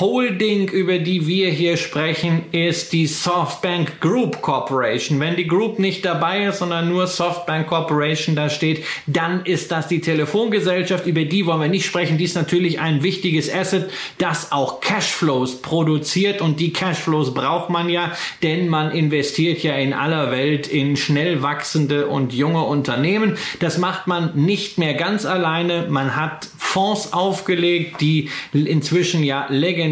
Holding, über die wir hier sprechen, ist die Softbank Group Corporation. Wenn die Group nicht dabei ist, sondern nur Softbank Corporation da steht, dann ist das die Telefongesellschaft. Über die wollen wir nicht sprechen. Die ist natürlich ein wichtiges Asset, das auch Cashflows produziert. Und die Cashflows braucht man ja, denn man investiert ja in aller Welt in schnell wachsende und junge Unternehmen. Das macht man nicht mehr ganz alleine. Man hat Fonds aufgelegt, die inzwischen ja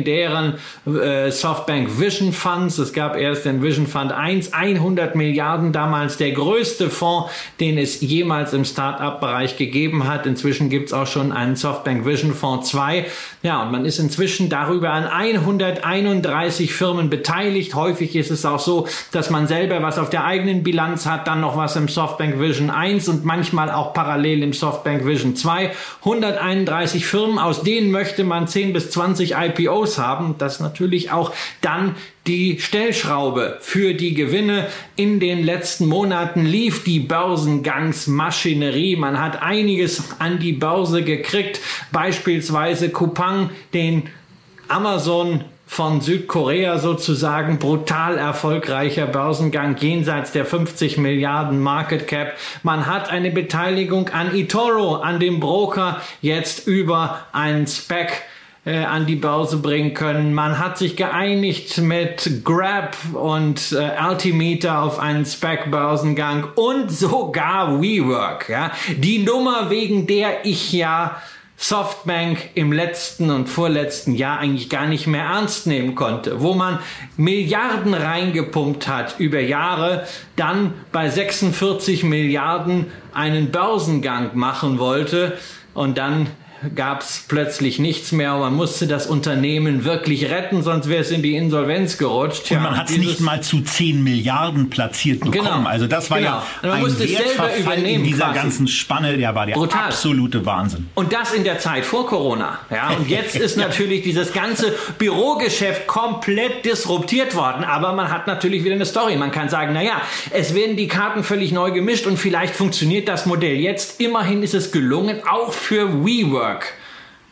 legendären äh, Softbank Vision Funds. Es gab erst den Vision Fund 1, 100 Milliarden damals der größte Fonds, den es jemals im Start-up-Bereich gegeben hat. Inzwischen gibt es auch schon einen Softbank Vision Fonds 2. Ja, und man ist inzwischen darüber an 131 Firmen beteiligt. Häufig ist es auch so, dass man selber was auf der eigenen Bilanz hat, dann noch was im Softbank Vision 1 und manchmal auch parallel im Softbank Vision 2. 131 31 Firmen, aus denen möchte man 10 bis 20 IPOs haben. Das natürlich auch dann die Stellschraube für die Gewinne. In den letzten Monaten lief die Börsengangsmaschinerie. Man hat einiges an die Börse gekriegt. Beispielsweise Coupang, den Amazon von Südkorea sozusagen brutal erfolgreicher Börsengang jenseits der 50 Milliarden Market Cap. Man hat eine Beteiligung an eToro, an dem Broker, jetzt über einen Spec äh, an die Börse bringen können. Man hat sich geeinigt mit Grab und äh, Altimeter auf einen Spec-Börsengang und sogar WeWork. Ja? Die Nummer, wegen der ich ja Softbank im letzten und vorletzten Jahr eigentlich gar nicht mehr ernst nehmen konnte, wo man Milliarden reingepumpt hat über Jahre, dann bei 46 Milliarden einen Börsengang machen wollte und dann gab es plötzlich nichts mehr und man musste das Unternehmen wirklich retten, sonst wäre es in die Insolvenz gerutscht. Und man hat es nicht mal zu 10 Milliarden platziert bekommen. Genau, also das war genau. ja ein Wertverfall in dieser quasi. ganzen Spanne, der war der Brutal. absolute Wahnsinn. Und das in der Zeit vor Corona. Ja, und jetzt (laughs) ist natürlich dieses ganze Bürogeschäft komplett disruptiert worden, aber man hat natürlich wieder eine Story. Man kann sagen, naja, es werden die Karten völlig neu gemischt und vielleicht funktioniert das Modell jetzt. Immerhin ist es gelungen, auch für WeWork Network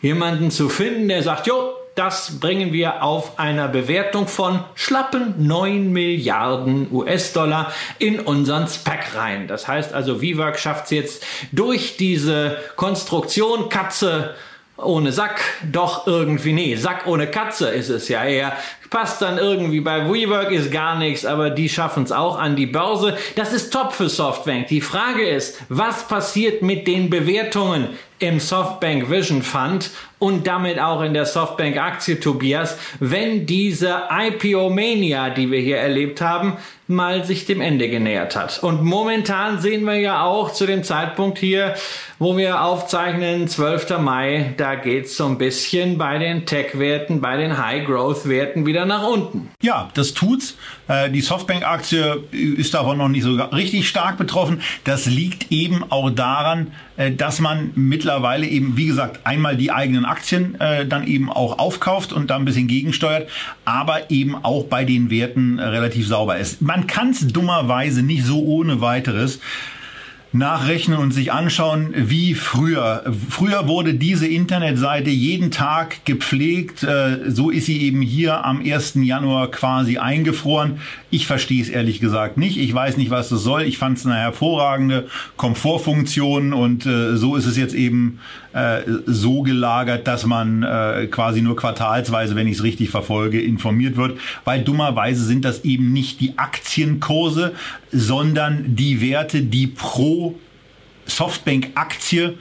jemanden zu finden, der sagt, jo, das bringen wir auf einer Bewertung von schlappen 9 Milliarden US-Dollar in unseren Spec rein. Das heißt also, WeWork schafft es jetzt durch diese Konstruktion Katze ohne Sack doch irgendwie, nee, Sack ohne Katze ist es ja eher. Passt dann irgendwie bei WeWork ist gar nichts, aber die schaffen es auch an die Börse. Das ist top für Softbank. Die Frage ist, was passiert mit den Bewertungen im Softbank Vision Fund und damit auch in der Softbank Aktie, Tobias, wenn diese IPO-Mania, die wir hier erlebt haben, mal sich dem Ende genähert hat. Und momentan sehen wir ja auch zu dem Zeitpunkt hier, wo wir aufzeichnen, 12. Mai, da geht's so ein bisschen bei den Tech-Werten, bei den High-Growth-Werten wieder nach unten. Ja, das tut's. Äh, die Softbank-Aktie ist davon noch nicht so richtig stark betroffen. Das liegt eben auch daran, dass man mittlerweile eben, wie gesagt, einmal die eigenen Aktien äh, dann eben auch aufkauft und da ein bisschen gegensteuert, aber eben auch bei den Werten relativ sauber ist. Man kann es dummerweise nicht so ohne weiteres nachrechnen und sich anschauen, wie früher. Früher wurde diese Internetseite jeden Tag gepflegt. Äh, so ist sie eben hier am 1. Januar quasi eingefroren. Ich verstehe es ehrlich gesagt nicht. Ich weiß nicht, was das soll. Ich fand es eine hervorragende Komfortfunktion und äh, so ist es jetzt eben äh, so gelagert, dass man quasi nur quartalsweise, wenn ich es richtig verfolge, informiert wird. Weil dummerweise sind das eben nicht die Aktienkurse, sondern die Werte, die pro Softbank-Aktie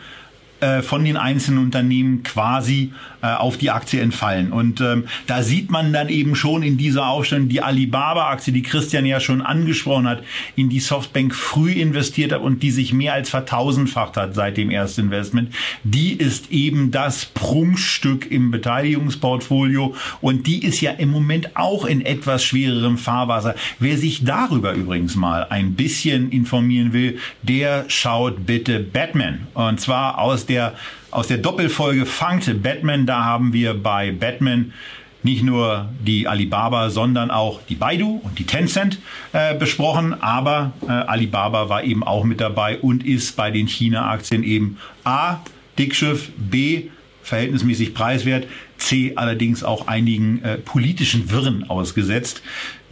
äh, von den einzelnen Unternehmen quasi äh, auf die Aktie entfallen. Und ähm, da sieht man dann eben schon in dieser Aufstellung die Alibaba-Aktie, die Christian ja schon angesprochen hat, in die Softbank früh investiert hat und die sich mehr als vertausendfacht hat seit dem ersten Investment. Die ist eben das Prunkstück im Beteiligungsportfolio und die ist ja im Moment auch in etwas schwererem Fahrwasser. Wer sich darüber übrigens mal ein bisschen informieren will, der schaut bitte Batman. Und zwar aus der aus der Doppelfolge Funkte Batman. Da haben wir bei Batman nicht nur die Alibaba, sondern auch die Baidu und die Tencent äh, besprochen. Aber äh, Alibaba war eben auch mit dabei und ist bei den China-Aktien eben A, Dickschiff, B, verhältnismäßig preiswert, C allerdings auch einigen äh, politischen Wirren ausgesetzt.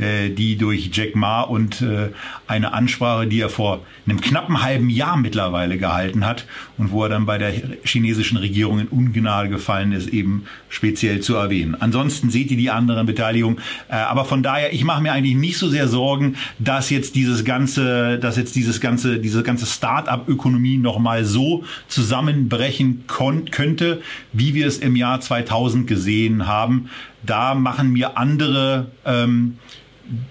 Äh, die durch Jack Ma und äh, eine Ansprache, die er vor einem knappen halben Jahr mittlerweile gehalten hat und wo er dann bei der chinesischen Regierung in Ungnade gefallen ist, eben speziell zu erwähnen. Ansonsten seht ihr die anderen Beteiligungen. Äh, aber von daher, ich mache mir eigentlich nicht so sehr Sorgen, dass jetzt dieses ganze, dass jetzt dieses ganze, diese ganze Start-up-Ökonomie nochmal so zusammenbrechen könnte, wie wir es im Jahr 2000 gesehen haben. Da machen mir andere ähm,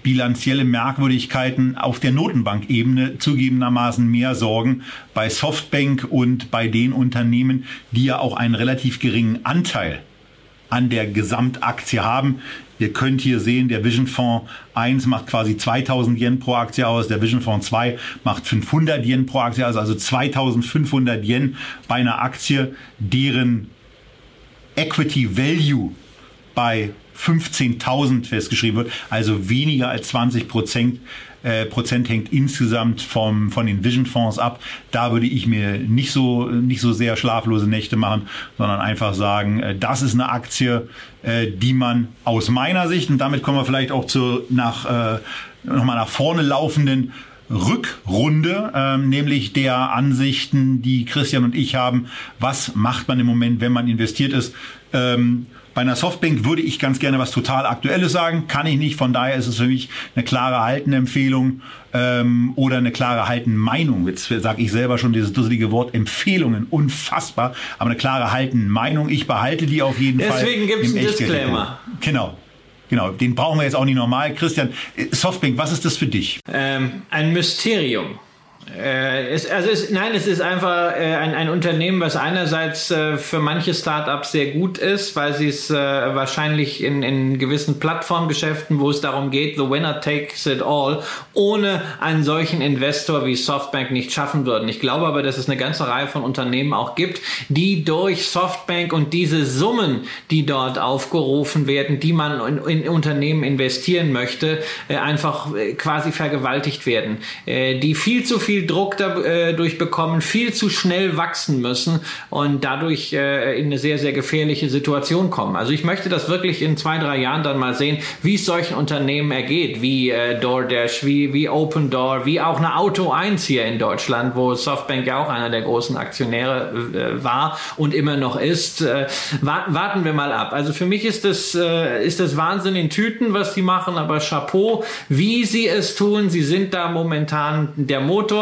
bilanzielle Merkwürdigkeiten auf der Notenbankebene zugegebenermaßen mehr Sorgen bei Softbank und bei den Unternehmen, die ja auch einen relativ geringen Anteil an der Gesamtaktie haben. Ihr könnt hier sehen, der Vision Fonds 1 macht quasi 2000 Yen pro Aktie aus, der Vision Fonds 2 macht 500 Yen pro Aktie aus, also 2500 Yen bei einer Aktie, deren Equity Value bei 15.000 festgeschrieben wird, also weniger als 20 Prozent. Äh, Prozent hängt insgesamt vom, von den Vision Fonds ab. Da würde ich mir nicht so, nicht so sehr schlaflose Nächte machen, sondern einfach sagen, äh, das ist eine Aktie, äh, die man aus meiner Sicht, und damit kommen wir vielleicht auch zu, nach, äh, nochmal nach vorne laufenden Rückrunde, ähm, nämlich der Ansichten, die Christian und ich haben. Was macht man im Moment, wenn man investiert ist? Ähm, bei einer Softbank würde ich ganz gerne was total Aktuelles sagen, kann ich nicht. Von daher ist es für mich eine klare Haltenempfehlung ähm, oder eine klare Haltenmeinung. Jetzt sage ich selber schon dieses dusselige Wort Empfehlungen, unfassbar. Aber eine klare Haltenmeinung, ich behalte die auf jeden Deswegen Fall. Deswegen gibt es einen Disclaimer. Genau. Genau, den brauchen wir jetzt auch nicht normal. Christian, Softbank, was ist das für dich? Ähm, ein Mysterium. Äh, es, also es, nein, es ist einfach äh, ein, ein Unternehmen, was einerseits äh, für manche Startups sehr gut ist, weil sie es äh, wahrscheinlich in, in gewissen Plattformgeschäften, wo es darum geht, the winner takes it all, ohne einen solchen Investor wie Softbank nicht schaffen würden. Ich glaube aber, dass es eine ganze Reihe von Unternehmen auch gibt, die durch Softbank und diese Summen, die dort aufgerufen werden, die man in, in Unternehmen investieren möchte, äh, einfach äh, quasi vergewaltigt werden, die viel zu viel viel Druck dadurch äh, bekommen, viel zu schnell wachsen müssen und dadurch äh, in eine sehr, sehr gefährliche Situation kommen. Also ich möchte das wirklich in zwei, drei Jahren dann mal sehen, wie es solchen Unternehmen ergeht, wie äh, DoorDash, wie, wie Open Door, wie auch eine Auto 1 hier in Deutschland, wo Softbank ja auch einer der großen Aktionäre war und immer noch ist. Warten wir mal ab. Also für mich ist das, ist das Wahnsinn in Tüten, was sie machen, aber Chapeau, wie sie es tun. Sie sind da momentan der Motor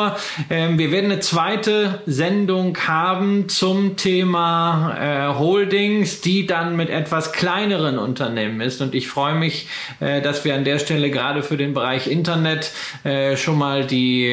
ähm, wir werden eine zweite Sendung haben zum Thema äh, Holdings, die dann mit etwas kleineren Unternehmen ist. Und ich freue mich, äh, dass wir an der Stelle gerade für den Bereich Internet äh, schon mal die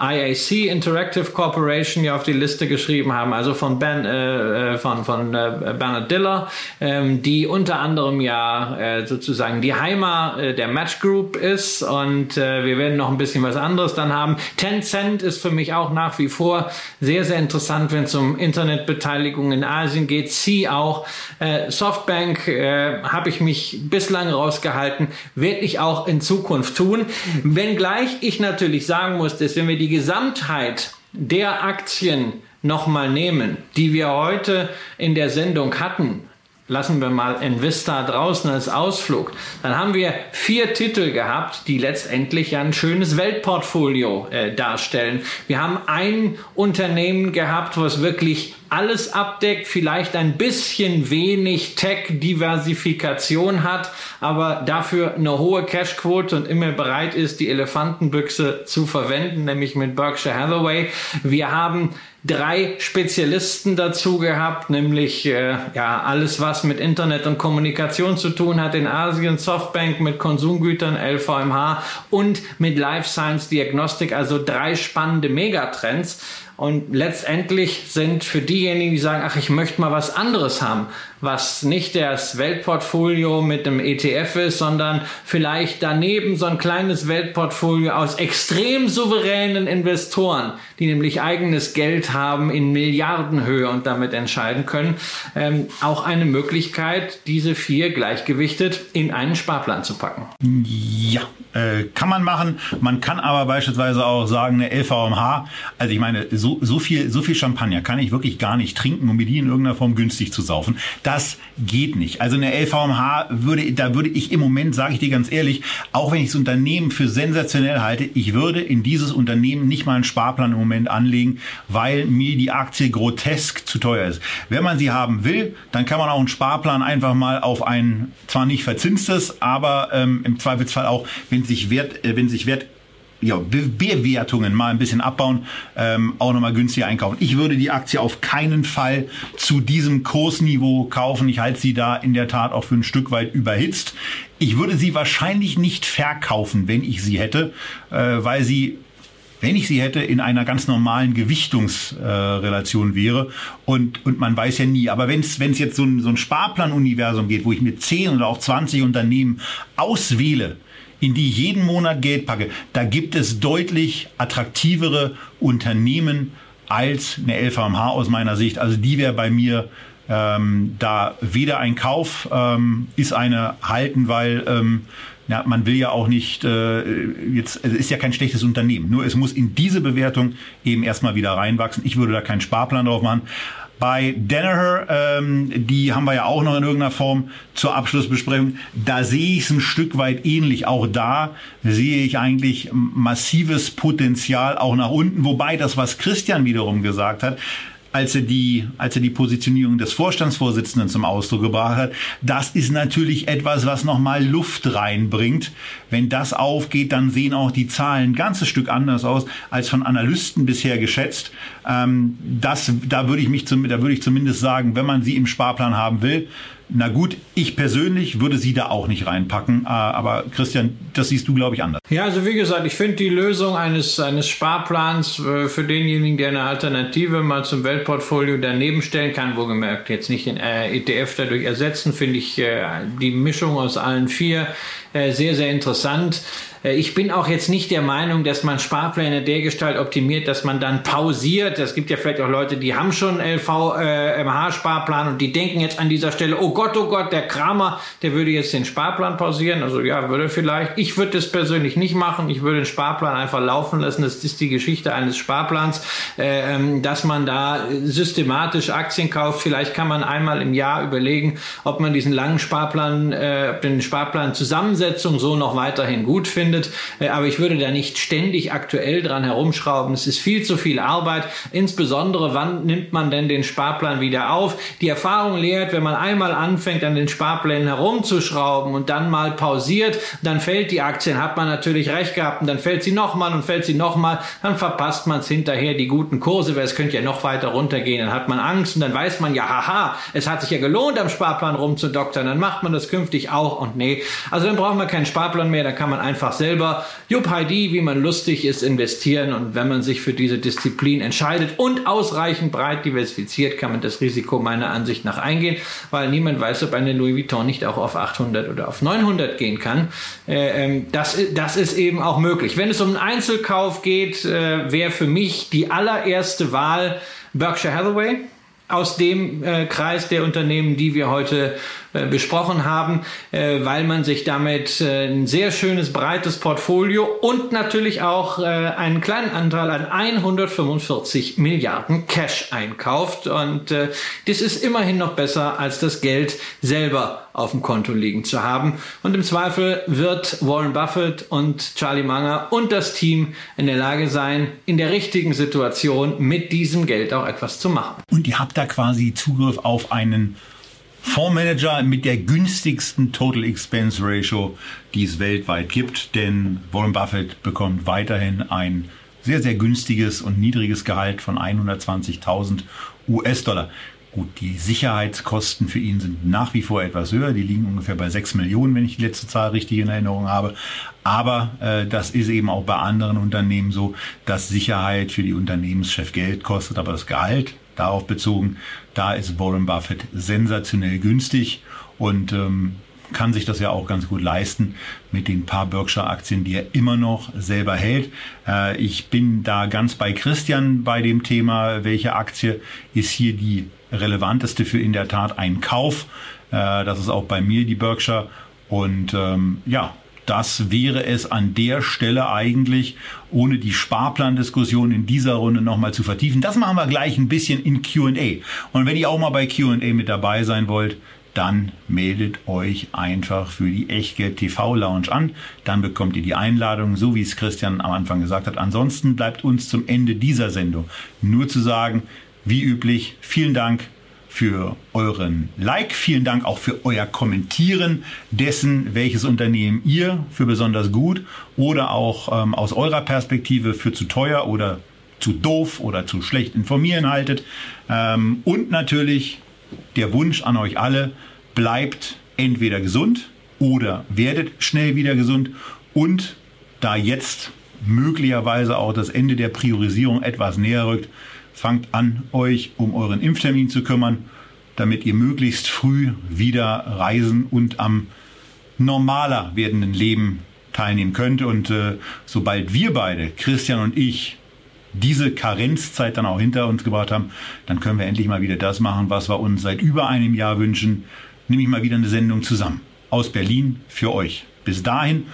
IAC Interactive Corporation ja auf die Liste geschrieben haben, also von Ben, von, von Bernard Diller, ähm, die unter anderem ja sozusagen die Heimat der Match Group ist. Und wir werden noch ein bisschen was anderes dann haben haben. Tencent ist für mich auch nach wie vor sehr, sehr interessant, wenn es um Internetbeteiligung in Asien geht. Sie auch. Äh, Softbank äh, habe ich mich bislang rausgehalten, werde ich auch in Zukunft tun. Wenngleich ich natürlich sagen muss, dass wenn wir die Gesamtheit der Aktien nochmal nehmen, die wir heute in der Sendung hatten, lassen wir mal Invista draußen als Ausflug, dann haben wir vier Titel gehabt, die letztendlich ein schönes Weltportfolio äh, darstellen. Wir haben ein Unternehmen gehabt, was wirklich alles abdeckt, vielleicht ein bisschen wenig Tech-Diversifikation hat, aber dafür eine hohe Cashquote und immer bereit ist, die Elefantenbüchse zu verwenden, nämlich mit Berkshire Hathaway. Wir haben drei Spezialisten dazu gehabt, nämlich äh, ja alles, was mit Internet und Kommunikation zu tun hat in Asien, Softbank mit Konsumgütern, LVMH und mit Life Science Diagnostik, also drei spannende Megatrends. Und letztendlich sind für diejenigen, die sagen, ach, ich möchte mal was anderes haben, was nicht das Weltportfolio mit dem ETF ist, sondern vielleicht daneben so ein kleines Weltportfolio aus extrem souveränen Investoren, die nämlich eigenes Geld haben in Milliardenhöhe und damit entscheiden können, ähm, auch eine Möglichkeit, diese vier gleichgewichtet in einen Sparplan zu packen. Ja, äh, kann man machen. Man kann aber beispielsweise auch sagen, eine LVMH, also ich meine, so, so viel, so viel Champagner kann ich wirklich gar nicht trinken, um mir die in irgendeiner Form günstig zu saufen. Das geht nicht. Also eine LVMH würde, da würde ich im Moment, sage ich dir ganz ehrlich, auch wenn ich das Unternehmen für sensationell halte, ich würde in dieses Unternehmen nicht mal einen Sparplan im Moment anlegen, weil mir die Aktie grotesk zu teuer ist. Wenn man sie haben will, dann kann man auch einen Sparplan einfach mal auf ein, zwar nicht verzinstes, aber ähm, im Zweifelsfall auch, wenn sich Wert, äh, wenn sich Wert ja, Be Bewertungen mal ein bisschen abbauen, ähm, auch nochmal günstiger einkaufen. Ich würde die Aktie auf keinen Fall zu diesem Kursniveau kaufen. Ich halte sie da in der Tat auch für ein Stück weit überhitzt. Ich würde sie wahrscheinlich nicht verkaufen, wenn ich sie hätte, äh, weil sie wenn ich sie hätte, in einer ganz normalen Gewichtungsrelation äh, wäre. Und, und man weiß ja nie. Aber wenn es jetzt so ein, so ein Sparplanuniversum geht, wo ich mir 10 oder auch 20 Unternehmen auswähle, in die jeden Monat Geld packe, da gibt es deutlich attraktivere Unternehmen als eine LVMH aus meiner Sicht. Also die wäre bei mir ähm, da weder ein Kauf ähm, ist eine halten, weil ähm, ja, man will ja auch nicht äh, jetzt, also es ist ja kein schlechtes Unternehmen. Nur es muss in diese Bewertung eben erstmal wieder reinwachsen. Ich würde da keinen Sparplan drauf machen. Bei Danaher, ähm, die haben wir ja auch noch in irgendeiner Form zur Abschlussbesprechung. Da sehe ich es ein Stück weit ähnlich. Auch da sehe ich eigentlich massives Potenzial auch nach unten. Wobei das, was Christian wiederum gesagt hat, als er die, als er die Positionierung des Vorstandsvorsitzenden zum Ausdruck gebracht hat. Das ist natürlich etwas, was nochmal Luft reinbringt. Wenn das aufgeht, dann sehen auch die Zahlen ein ganzes Stück anders aus als von Analysten bisher geschätzt. Ähm, das, da würde ich mich, zum, da würde ich zumindest sagen, wenn man sie im Sparplan haben will, na gut, ich persönlich würde sie da auch nicht reinpacken, äh, aber Christian, das siehst du, glaube ich, anders. Ja, also wie gesagt, ich finde die Lösung eines, eines Sparplans äh, für denjenigen, der eine Alternative mal zum Weltportfolio daneben stellen kann, wo gemerkt jetzt nicht den äh, ETF dadurch ersetzen, finde ich die Mischung aus allen vier sehr, sehr interessant. Ich bin auch jetzt nicht der Meinung, dass man Sparpläne dergestalt optimiert, dass man dann pausiert. Es gibt ja vielleicht auch Leute, die haben schon LVMH-Sparplan und die denken jetzt an dieser Stelle, oh Gott, oh Gott, der Kramer, der würde jetzt den Sparplan pausieren. Also ja, würde vielleicht. Ich würde das persönlich nicht machen. Ich würde den Sparplan einfach laufen lassen. Das ist die Geschichte eines Sparplans, äh, ähm, dass man da systematisch Aktien kauft. Vielleicht kann man einmal im Jahr überlegen, ob man diesen langen Sparplan, äh, den Sparplan Zusammensetzung so noch weiterhin gut findet findet. Äh, aber ich würde da nicht ständig aktuell dran herumschrauben. Es ist viel zu viel Arbeit. Insbesondere, wann nimmt man denn den Sparplan wieder auf? Die Erfahrung lehrt, wenn man einmal anfängt, an den Sparplänen herumzuschrauben und dann mal pausiert, dann fällt die Aktien, hat man natürlich recht gehabt und dann fällt sie nochmal und fällt sie nochmal, dann verpasst man es hinterher die guten Kurse, weil es könnte ja noch weiter runtergehen, dann hat man Angst und dann weiß man ja, haha, es hat sich ja gelohnt, am Sparplan rumzudoktern, dann macht man das künftig auch und nee, also dann braucht man keinen Sparplan mehr, dann kann man einfach selber Jupp Heidi, wie man lustig ist, investieren. Und wenn man sich für diese Disziplin entscheidet und ausreichend breit diversifiziert, kann man das Risiko meiner Ansicht nach eingehen, weil niemand niemand weiß, ob eine Louis Vuitton nicht auch auf 800 oder auf 900 gehen kann. Äh, ähm, das, das ist eben auch möglich. Wenn es um einen Einzelkauf geht, äh, wäre für mich die allererste Wahl Berkshire Hathaway aus dem äh, Kreis der Unternehmen, die wir heute besprochen haben, äh, weil man sich damit äh, ein sehr schönes, breites Portfolio und natürlich auch äh, einen kleinen Anteil an 145 Milliarden Cash einkauft. Und äh, das ist immerhin noch besser, als das Geld selber auf dem Konto liegen zu haben. Und im Zweifel wird Warren Buffett und Charlie Munger und das Team in der Lage sein, in der richtigen Situation mit diesem Geld auch etwas zu machen. Und ihr habt da quasi Zugriff auf einen Fondsmanager mit der günstigsten Total Expense Ratio, die es weltweit gibt, denn Warren Buffett bekommt weiterhin ein sehr, sehr günstiges und niedriges Gehalt von 120.000 US-Dollar. Gut, die Sicherheitskosten für ihn sind nach wie vor etwas höher. Die liegen ungefähr bei 6 Millionen, wenn ich die letzte Zahl richtig in Erinnerung habe. Aber äh, das ist eben auch bei anderen Unternehmen so, dass Sicherheit für die Unternehmenschef Geld kostet, aber das Gehalt darauf bezogen, da ist Warren Buffett sensationell günstig und ähm, kann sich das ja auch ganz gut leisten mit den paar Berkshire-Aktien, die er immer noch selber hält. Äh, ich bin da ganz bei Christian bei dem Thema, welche Aktie ist hier die relevanteste für in der Tat ein Kauf. Äh, das ist auch bei mir die Berkshire. Und ähm, ja, das wäre es an der Stelle eigentlich, ohne die Sparplandiskussion in dieser Runde nochmal zu vertiefen. Das machen wir gleich ein bisschen in QA. Und wenn ihr auch mal bei QA mit dabei sein wollt, dann meldet euch einfach für die Echtgeld TV Lounge an. Dann bekommt ihr die Einladung, so wie es Christian am Anfang gesagt hat. Ansonsten bleibt uns zum Ende dieser Sendung nur zu sagen, wie üblich, vielen Dank für euren Like. Vielen Dank auch für euer Kommentieren dessen, welches Unternehmen ihr für besonders gut oder auch ähm, aus eurer Perspektive für zu teuer oder zu doof oder zu schlecht informieren haltet. Ähm, und natürlich der Wunsch an euch alle, bleibt entweder gesund oder werdet schnell wieder gesund. Und da jetzt möglicherweise auch das Ende der Priorisierung etwas näher rückt, fangt an, euch um euren Impftermin zu kümmern, damit ihr möglichst früh wieder reisen und am normaler werdenden Leben teilnehmen könnt. Und äh, sobald wir beide, Christian und ich, diese Karenzzeit dann auch hinter uns gebracht haben, dann können wir endlich mal wieder das machen, was wir uns seit über einem Jahr wünschen, nämlich mal wieder eine Sendung zusammen. Aus Berlin für euch. Bis dahin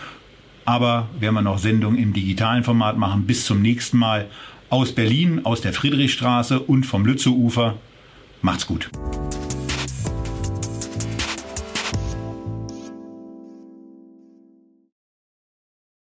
aber werden wir noch Sendungen im digitalen Format machen. Bis zum nächsten Mal aus Berlin, aus der Friedrichstraße und vom Lützowufer. Macht's gut.